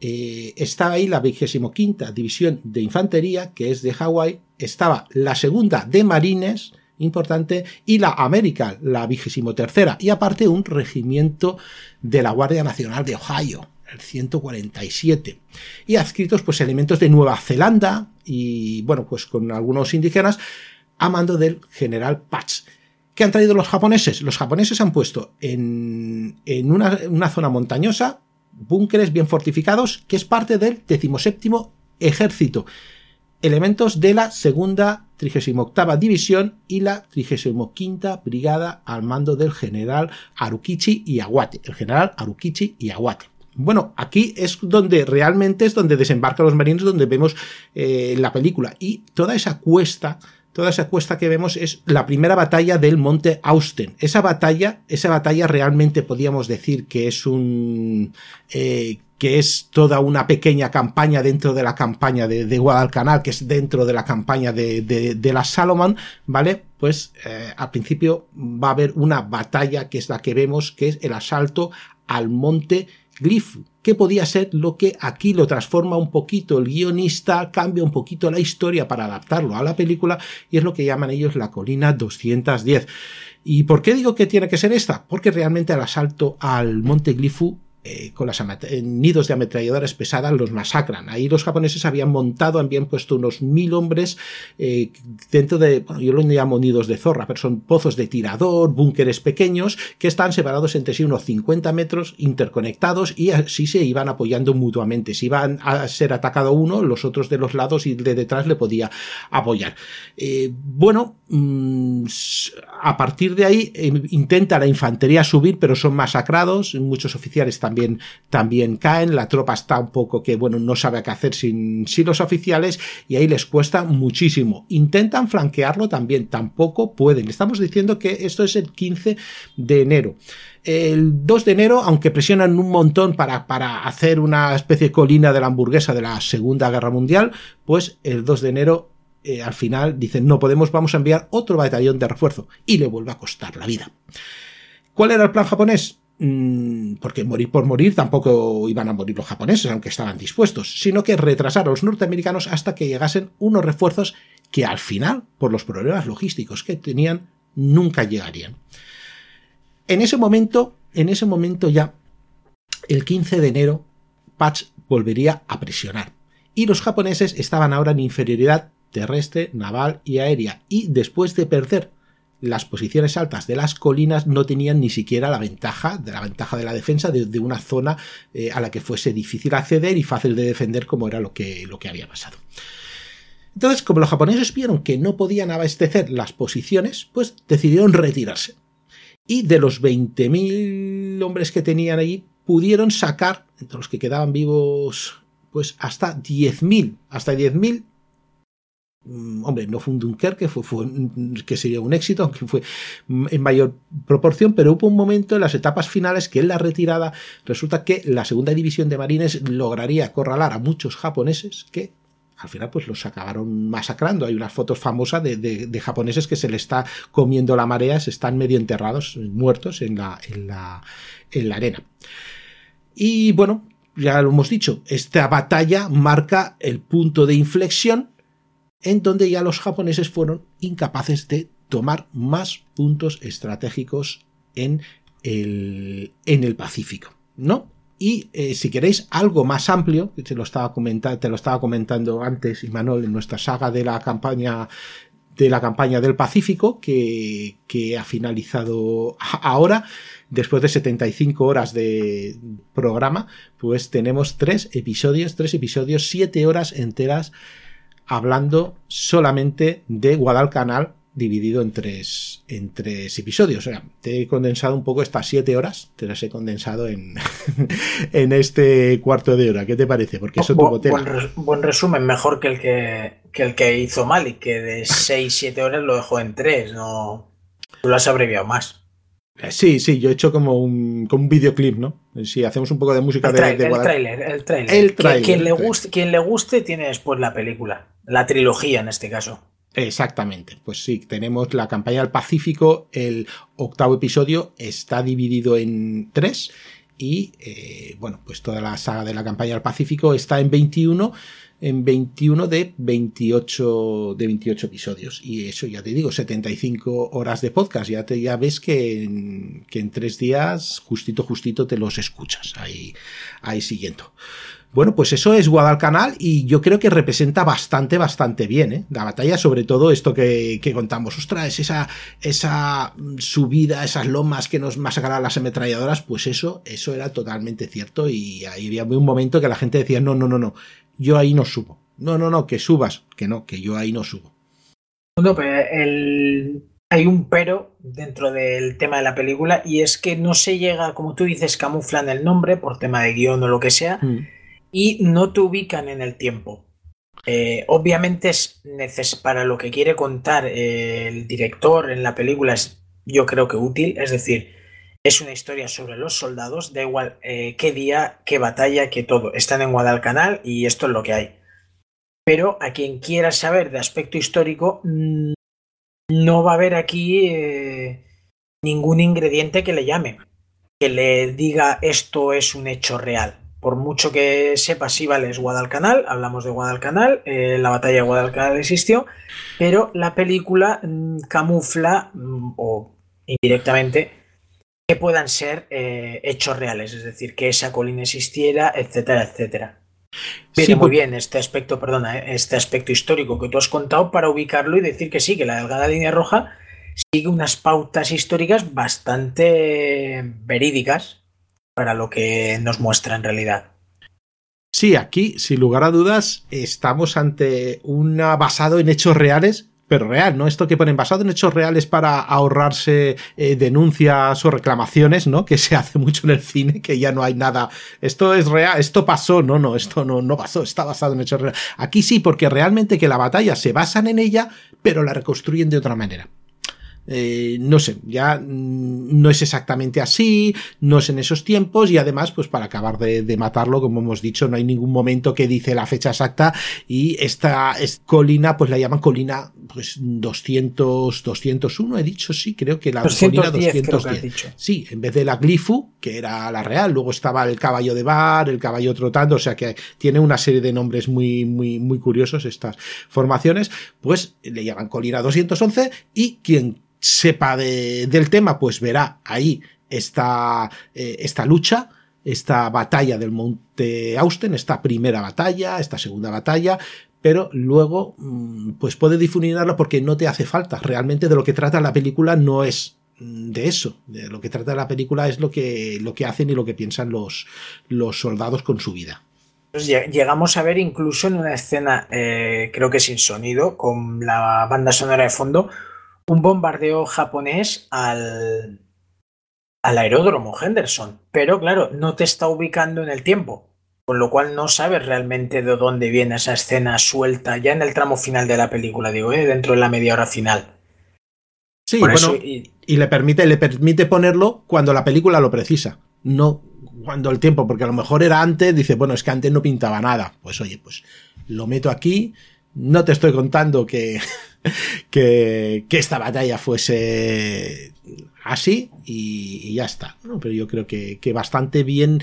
eh, estaba ahí la vigésimo quinta división de infantería, que es de Hawái, estaba la segunda de marines, importante, y la América, la vigésimo tercera, y aparte un regimiento de la Guardia Nacional de Ohio, el 147, y adscritos pues elementos de Nueva Zelanda y bueno, pues con algunos indígenas a mando del general Patch. ¿Qué han traído los japoneses? Los japoneses han puesto en, una, zona montañosa búnkeres bien fortificados, que es parte del decimoséptimo ejército. Elementos de la segunda 38 división y la 35 brigada al mando del general Arukichi Iawate. El general Arukichi Iawate. Bueno, aquí es donde realmente es donde desembarcan los marines, donde vemos eh, la película. Y toda esa cuesta toda esa cuesta que vemos es la primera batalla del Monte Austen. Esa batalla, esa batalla realmente podríamos decir que es un eh, que es toda una pequeña campaña dentro de la campaña de, Guadalcanal, que es dentro de la campaña de, la Salomón, ¿vale? Pues eh, al principio va a haber una batalla que es la que vemos, que es el asalto al monte Glifu, que podía ser lo que aquí lo transforma un poquito el guionista, cambia un poquito la historia para adaptarlo a la película y es lo que llaman ellos la colina 210. ¿Y por qué digo que tiene que ser esta? Porque realmente el asalto al Monte Glifu eh, con las nidos de ametralladoras pesadas los masacran. Ahí los japoneses habían montado, habían puesto unos mil hombres eh, dentro de, bueno, yo lo llamo nidos de zorra, pero son pozos de tirador, búnkeres pequeños que están separados entre sí unos 50 metros, interconectados y así se iban apoyando mutuamente. Si iban a ser atacado uno, los otros de los lados y de detrás le podía apoyar. Eh, bueno, mm, a partir de ahí intenta la infantería subir, pero son masacrados, muchos oficiales también también, también caen, la tropa está un poco que, bueno, no sabe qué hacer sin, sin los oficiales y ahí les cuesta muchísimo. Intentan flanquearlo también, tampoco pueden. Estamos diciendo que esto es el 15 de enero. El 2 de enero, aunque presionan un montón para, para hacer una especie de colina de la hamburguesa de la Segunda Guerra Mundial, pues el 2 de enero eh, al final dicen no podemos, vamos a enviar otro batallón de refuerzo y le vuelve a costar la vida. ¿Cuál era el plan japonés? Mm, porque morir por morir tampoco iban a morir los japoneses, aunque estaban dispuestos, sino que retrasar a los norteamericanos hasta que llegasen unos refuerzos que al final, por los problemas logísticos que tenían, nunca llegarían. En ese momento, en ese momento ya, el 15 de enero, Patch volvería a presionar. Y los japoneses estaban ahora en inferioridad terrestre, naval y aérea. Y después de perder las posiciones altas de las colinas no tenían ni siquiera la ventaja de la ventaja de la defensa de, una zona eh, a la que fuese difícil acceder y fácil de defender como era lo que, lo que había pasado. Entonces, como los japoneses vieron que no podían abastecer las posiciones, pues decidieron retirarse. Y de los 20.000 hombres que tenían allí, pudieron sacar, entre los que quedaban vivos, pues hasta 10.000, hasta 10.000 Mm, hombre, no fue un Dunkerque, fue, fue, que sería un éxito, aunque fue en mayor proporción, pero hubo un momento en las etapas finales que en la retirada resulta que la segunda división de marines lograría acorralar a muchos japoneses que al final pues los acabaron masacrando. Hay unas fotos famosas de, japoneses que se le está comiendo la marea, se están medio enterrados, muertos en la arena. Y bueno, ya lo hemos dicho, esta batalla marca el punto de inflexión en donde ya los japoneses fueron incapaces de tomar más puntos estratégicos en el, en el Pacífico, ¿no? Y eh, si queréis algo más amplio, te lo estaba comentando, te lo estaba comentando antes, Imanol, en nuestra saga de la campaña de la campaña del Pacífico, que, que ha finalizado ahora, después de 75 horas de programa, pues tenemos tres episodios, tres episodios, siete horas enteras hablando solamente de Guadalcanal dividido en tres, en tres episodios. O sea, te he condensado un poco estas siete horas, te las he condensado en, en este cuarto de hora. ¿Qué te parece? Porque eso buen, buen, buen, resumen, mejor que el que, que el que hizo Malik, que de seis, siete horas lo dejó en tres. No, lo has abreviado más. Eh, sí, sí, yo he hecho como un, como un videoclip, ¿no? Si hacemos un poco de música el de, de, el trailer, el trailer. El trailer. Quien, le guste, quien le guste tiene después la película, la trilogía en este caso. Exactamente, pues sí, tenemos la campaña del Pacífico, el octavo episodio está dividido en tres y eh, bueno, pues toda la saga de la campaña del Pacífico está en 21 en 21 de 28 de 28 episodios. Y eso ya te digo 75 horas de podcast. Ya te ya ves que en, que en tres días justito justito te los escuchas. Ahí ahí siguiendo bueno, pues eso es Guadalcanal y yo creo que representa bastante, bastante bien, ¿eh? La batalla, sobre todo esto que, que contamos. Ostras, esa, esa subida, esas lomas que nos masacraban las ametralladoras, pues eso, eso era totalmente cierto y ahí había un momento que la gente decía, no, no, no, no, yo ahí no subo. No, no, no, que subas, que no, que yo ahí no subo. No, pero el... hay un pero dentro del tema de la película y es que no se llega, como tú dices, camuflan el nombre por tema de guion o lo que sea. Mm y no te ubican en el tiempo. Eh, obviamente es para lo que quiere contar el director en la película es yo creo que útil, es decir, es una historia sobre los soldados, da igual eh, qué día, qué batalla, qué todo. Están en Guadalcanal y esto es lo que hay. Pero a quien quiera saber de aspecto histórico, mm, no va a haber aquí eh, ningún ingrediente que le llame, que le diga esto es un hecho real por mucho que sepas, sí, vale, es Guadalcanal, hablamos de Guadalcanal, eh, la batalla de Guadalcanal existió, pero la película mm, camufla, mm, o indirectamente, que puedan ser eh, hechos reales, es decir, que esa colina existiera, etcétera, etcétera. Viene muy bien este aspecto, perdona, eh, este aspecto histórico que tú has contado para ubicarlo y decir que sí, que la delgada línea roja sigue unas pautas históricas bastante verídicas para lo que nos muestra en realidad. Sí, aquí, sin lugar a dudas, estamos ante una basado en hechos reales, pero real, ¿no? Esto que ponen basado en hechos reales para ahorrarse eh, denuncias o reclamaciones, ¿no? Que se hace mucho en el cine, que ya no hay nada. Esto es real, esto pasó, no, no, esto no, no pasó, está basado en hechos reales. Aquí sí, porque realmente que la batalla se basan en ella, pero la reconstruyen de otra manera. Eh, no sé, ya no es exactamente así, no es en esos tiempos y además, pues para acabar de, matarlo, como hemos dicho, no hay ningún momento que dice la fecha exacta y esta, colina, pues la llaman colina pues 200, 201, he dicho, sí, creo que la colina 210. Sí, en vez de la Glifu, que era la real, luego estaba el caballo de bar, el caballo trotando, o sea que tiene una serie de nombres muy, muy, muy curiosos estas formaciones, pues le llaman colina 211 y quien sepa del tema, pues verá ahí esta, eh, esta lucha, esta batalla del Monte Austen, esta primera batalla, esta segunda batalla, pero luego mm, pues puede difuminarlo porque no te hace falta. Realmente de lo que trata la película no es mm, de eso. De lo que trata la película es lo que, lo que hacen y lo que piensan los, los soldados con su vida. Pues llegamos a ver incluso en una escena, eh, creo que sin sonido, con la banda sonora de fondo, un bombardeo japonés al, al aeródromo Henderson. Pero claro, no te está ubicando en el tiempo. Con lo cual no sabes realmente de dónde viene esa escena suelta ya en el tramo final de la película, digo, ¿eh? dentro de la media hora final. Sí, bueno, y, le, permite, le permite ponerlo cuando la película lo precisa, no cuando el tiempo, porque a lo mejor era antes, dice, bueno, es que antes no pintaba nada. Pues oye, pues lo meto aquí. No te estoy contando que, que, que esta batalla fuese así y, ya está. pero yo creo que, bastante bien.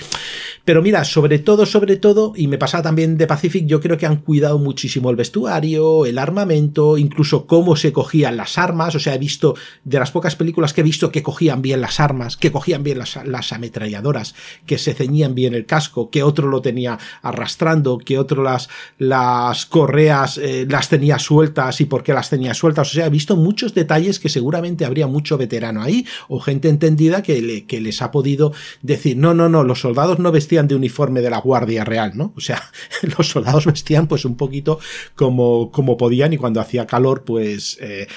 Pero mira, sobre todo, sobre todo, y me pasa también de Pacific, yo creo que han cuidado muchísimo el vestuario, el armamento, incluso cómo se cogían las armas. O sea, he visto de las pocas películas que he visto que cogían bien las armas, que cogían bien las, las ametralladoras, que se ceñían bien el casco, que otro lo tenía arrastrando, que otro las, las correas eh, las tenía sueltas y por qué las tenía sueltas. O sea, he visto muchos detalles que seguramente habría mucho veterano ahí o gente entendida que, que les ha podido decir, no, no, no, los soldados no vestían de uniforme de la Guardia Real, ¿no? O sea, los soldados vestían pues un poquito como, como podían y cuando hacía calor pues eh,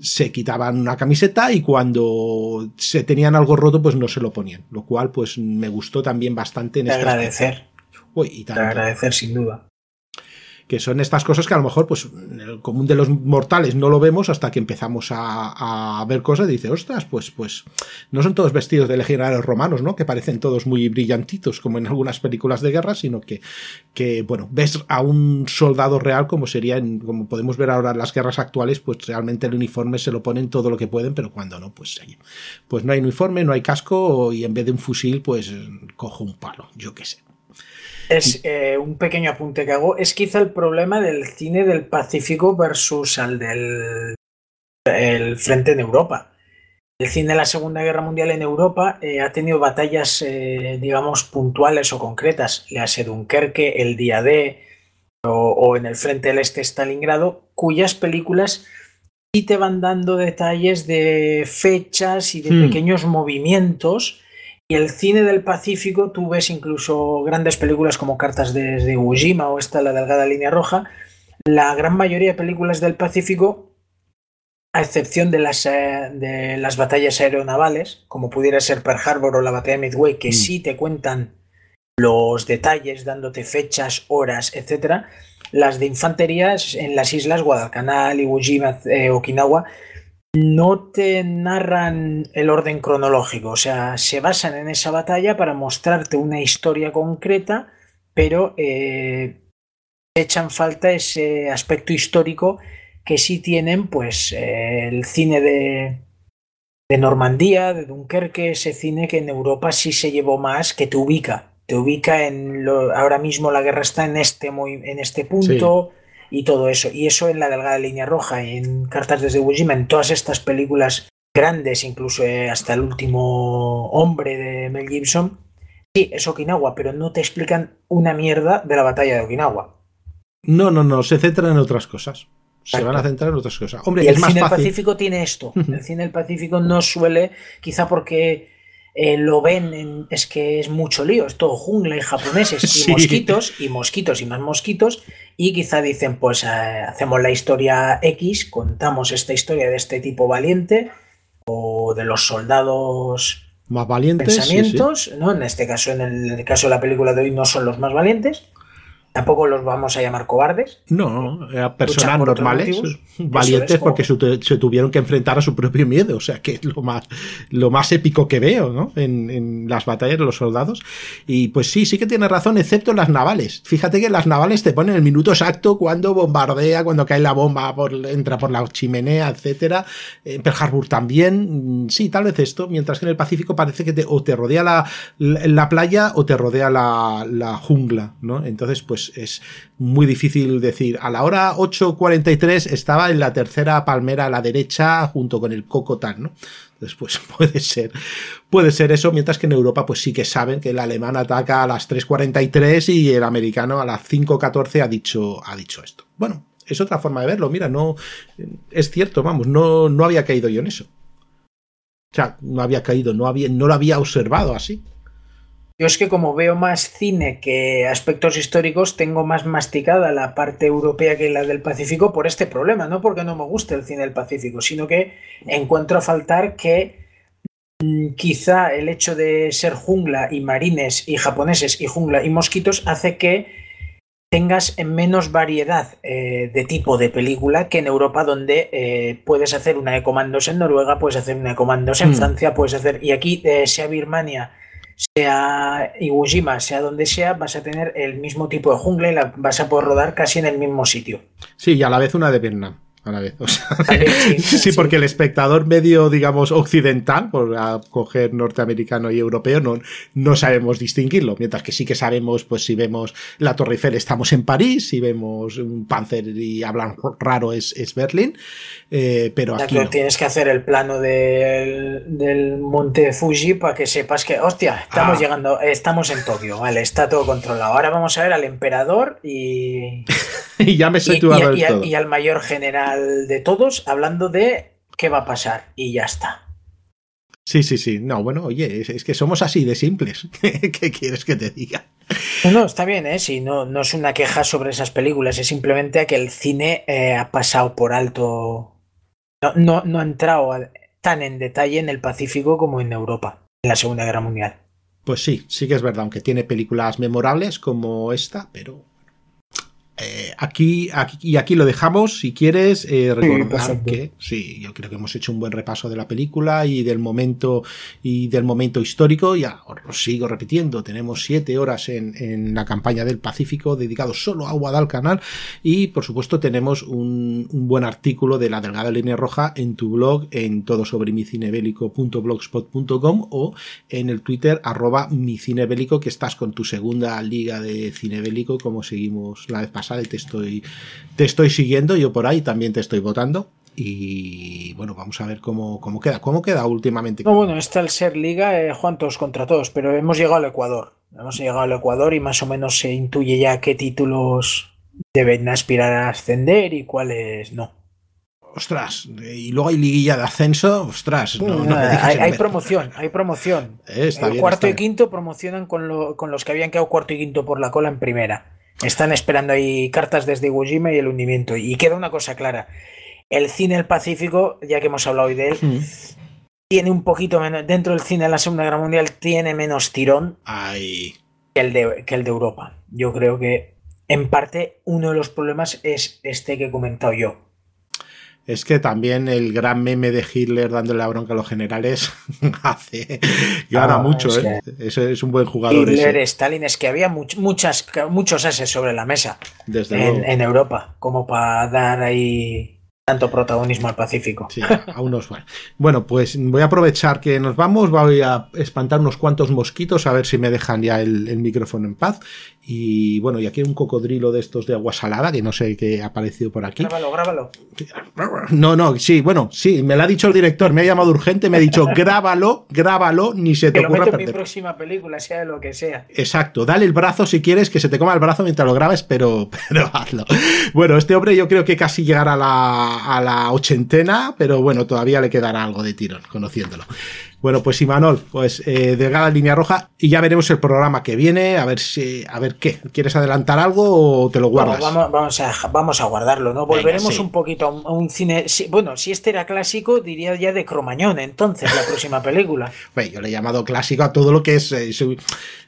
se quitaban una camiseta y cuando se tenían algo roto pues no se lo ponían, lo cual pues me gustó también bastante en este agradecer. Uy, y agradecer sin duda que son estas cosas que a lo mejor, pues, en el común de los mortales no lo vemos hasta que empezamos a, ver cosas y dice, ostras, pues, pues, no son todos vestidos de legionarios romanos, ¿no? Que parecen todos muy brillantitos, como en algunas películas de guerra, sino que, que bueno, ves a un soldado real como sería, en, como podemos ver ahora en las guerras actuales, pues realmente el uniforme se lo ponen todo lo que pueden, pero cuando no, pues, pues no hay uniforme, no hay casco y en vez de un fusil, pues cojo un palo, yo qué sé. Es eh, un pequeño apunte que hago. Es quizá el problema del cine del Pacífico versus al del el frente en Europa. El cine de la Segunda Guerra Mundial en Europa eh, ha tenido batallas, eh, digamos, puntuales o concretas. Le hace Dunkerque, el día D o, en el frente del este Stalingrado, cuyas películas sí te van dando detalles de fechas y de hmm. pequeños movimientos y el cine del Pacífico, tú ves incluso grandes películas como Cartas desde de Ujima o esta La Delgada Línea Roja. La gran mayoría de películas del Pacífico, a excepción de las, eh, de las batallas aeronavales, como pudiera ser Pearl Harbor o la batalla de Midway, que mm. sí te cuentan los detalles, dándote fechas, horas, etc. Las de infantería en las islas Guadalcanal, Iwo Jima, eh, Okinawa, no te narran el orden cronológico, o sea, se basan en esa batalla para mostrarte una historia concreta, pero eh, echan falta ese aspecto histórico que sí tienen, pues, eh, el cine de, de Normandía, de Dunkerque, ese cine que en Europa sí se llevó más, que te ubica, te ubica en lo, ahora mismo la guerra está en este, en este punto y todo eso. Y eso en la delgada línea roja, en Cartas desde Ujima, en todas estas películas grandes, incluso eh, hasta el último hombre de Mel Gibson, sí, es Okinawa, pero no te explican una mierda de la batalla de Okinawa. No, no, no, se centran en otras cosas. Se van a centrar en otras cosas. Hombre, y el cine del Pacífico tiene esto. El cine del Pacífico no suele, quizá porque eh, lo ven, es que es mucho lío, es todo jungla y japoneses y mosquitos, y mosquitos y más mosquitos, y quizá dicen, pues eh, hacemos la historia X, contamos esta historia de este tipo valiente, o de los soldados más valientes. Pensamientos, ¿no? En este caso, en el caso de la película de hoy, no son los más valientes. Tampoco los vamos a llamar cobardes. No, eran personas normales, valientes porque se, tuvieron que enfrentar a su propio miedo. O sea, que es lo más, lo más épico que veo, ¿no? En, las batallas de los soldados. Y pues sí, sí que tiene razón, excepto en las navales. Fíjate que las navales te ponen el minuto exacto cuando bombardea, cuando cae la bomba, por, entra por la chimenea, etcétera. En Pearl Harbor también. Sí, tal vez esto. Mientras que en el Pacífico parece que te, o te rodea la, la, playa o te rodea la, la jungla, ¿no? Entonces, pues es muy difícil decir. A la hora 8.43 estaba en la tercera palmera a la derecha junto con el Cocotán, ¿no? Entonces, pues puede ser, puede ser eso, mientras que en Europa pues sí que saben que el alemán ataca a las 3.43 y el americano a las 5.14 ha dicho, ha dicho esto. Bueno, es otra forma de verlo, mira, no, es cierto, vamos, no, no había caído yo en eso. O sea, no había caído, no, había, no lo había observado así. Yo es que como veo más cine que aspectos históricos, tengo más masticada la parte europea que la del Pacífico por este problema, no porque no me guste el cine del Pacífico, sino que encuentro a faltar que mm, quizá el hecho de ser jungla y marines y japoneses y jungla y mosquitos hace que tengas menos variedad eh, de tipo de película que en Europa donde eh, puedes hacer una de comandos en Noruega, puedes hacer una de comandos en mm. Francia, puedes hacer... Y aquí, eh, sea Birmania sea Iwo Jima, sea donde sea, vas a tener el mismo tipo de jungla y la vas a poder rodar casi en el mismo sitio. Sí, y a la vez una de Vietnam a la vez. sí, porque el espectador medio, digamos, occidental, por coger norteamericano y europeo, no, no sabemos distinguirlo. Mientras que sí que sabemos, pues si vemos la Torre Eiffel estamos en París, si vemos un Panzer y hablan raro es, es Berlín. Eh, pero aquí. Tienes que hacer el plano del, del monte Fuji para que sepas que, hostia, estamos ah. llegando, estamos en Tokio, vale, está todo controlado. Ahora vamos a ver al emperador y. y ya me he situado y, todo. y al mayor general de todos hablando de qué va a pasar y ya está. Sí, sí, sí. No, bueno, oye, es, que somos así de simples. ¿Qué, quieres que te diga? No, está bien, ¿eh? Si no, no es una queja sobre esas películas, es simplemente que el cine eh, ha pasado por alto no, no, ha entrado tan en detalle en el Pacífico como en Europa, en la Segunda Guerra Mundial. Pues sí, sí que es verdad, aunque tiene películas memorables como esta, pero eh, aquí, aquí, y aquí lo dejamos. Si quieres, eh, recordar que sí, yo creo que hemos hecho un buen repaso de la película y del momento y del momento histórico. Ya os sigo repitiendo, tenemos siete horas en, en la campaña del Pacífico dedicado solo a Guadalcanal y por supuesto tenemos un, un, buen artículo de la delgada línea roja en tu blog en todo sobre micinebélico.blogspot.com o en el Twitter arroba micinebélico que estás con tu segunda liga de cinebélico como seguimos la vez pasada te estoy, te estoy siguiendo, yo por ahí también te estoy votando. Y bueno, vamos a ver cómo, cómo queda. ¿Cómo queda últimamente? No, bueno, está el Ser Liga, eh, Juan, todos contra todos, pero hemos llegado al Ecuador. Hemos llegado al Ecuador y más o menos se intuye ya qué títulos deben aspirar a ascender y cuáles no. Ostras, y luego hay liguilla de ascenso, ostras. hay, promoción, hay promoción. el cuarto y quinto promocionan con, con los que habían quedado cuarto y quinto por la cola en primera. Están esperando ahí cartas desde Iwo Jima y el hundimiento. Y queda una cosa clara. El cine del Pacífico, ya que hemos hablado hoy de él, tiene un poquito menos. Dentro del cine de la Segunda Guerra Mundial tiene menos tirón Que, el de, que el de Europa. Yo creo que, en parte, uno de los problemas es este que he comentado yo es que también el gran meme de Hitler dándole la bronca a los generales hace gana ah, mucho, es ¿eh? es un buen jugador. Hitler, Stalin, es que había muchas, muchos ases sobre la mesa en, en, Europa, como para dar ahí tanto protagonismo al Pacífico. Sí, a unos Bueno, pues voy a aprovechar que nos vamos, voy a espantar unos cuantos mosquitos a ver si me dejan ya el, micrófono en paz. Y bueno, y aquí hay un cocodrilo de estos de agua salada, que no sé qué ha aparecido por aquí. Grábalo, grábalo. No, no, sí, bueno, sí, me lo ha dicho el director, me ha llamado urgente, me ha dicho grábalo, grábalo, ni se te que ocurra lo meto en mi próxima película, sea de lo que sea. Exacto, dale el brazo si quieres, que se te coma el brazo mientras lo grabes, pero, pero hazlo. Bueno, este hombre yo creo que casi llegará a la a la ochentena, pero bueno, todavía le quedará algo de tirón, conociéndolo. Bueno, pues Imanol, pues eh, delgada línea roja y ya veremos el programa que viene, a ver si, a ver qué. ¿Quieres adelantar algo o te lo guardas? Vamos, vamos, a, vamos a guardarlo, ¿no? Volveremos un poquito a un, cine. bueno, si este era clásico, diría ya de Cromañón, entonces, la próxima película. Bueno, yo le he llamado clásico a todo lo que es. Eh,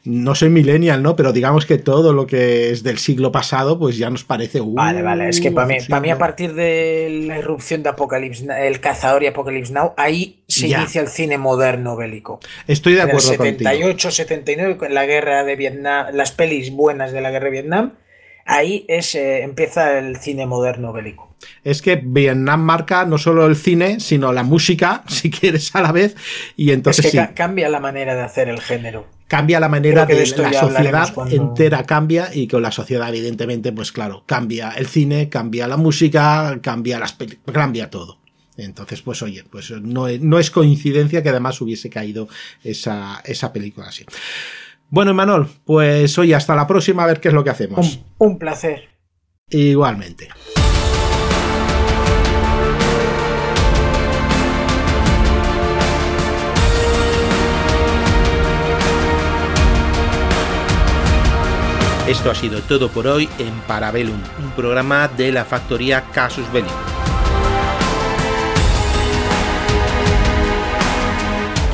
no soy millennial, ¿no? Pero digamos que todo lo que es del siglo pasado, pues ya nos parece. Uh, vale, vale. Es que para mí, para mí, a partir de la irrupción de Apocalypse, el cazador y Apocalypse Now, ahí se inicia el cine moderno bélico. Estoy de acuerdo. En el 78, 79, con la guerra de Vietnam, las pelis buenas de la guerra de Vietnam, ahí es, eh, empieza el cine moderno bélico. Es que Vietnam marca no solo el cine, sino la música, si quieres, a la vez. Y entonces. Es que cambia la manera de hacer el género. Cambia la manera de, la sociedad entera cambia y con la sociedad, evidentemente, pues claro, cambia el cine, cambia la música, cambia las cambia todo. Entonces, pues oye, pues no, no es coincidencia que además hubiese caído esa, esa película así. Bueno, Manuel, pues oye, hasta la próxima a ver qué es lo que hacemos. Un, placer. Igualmente. Esto ha sido todo por hoy en Parabellum, un programa de la factoría Casus Belli.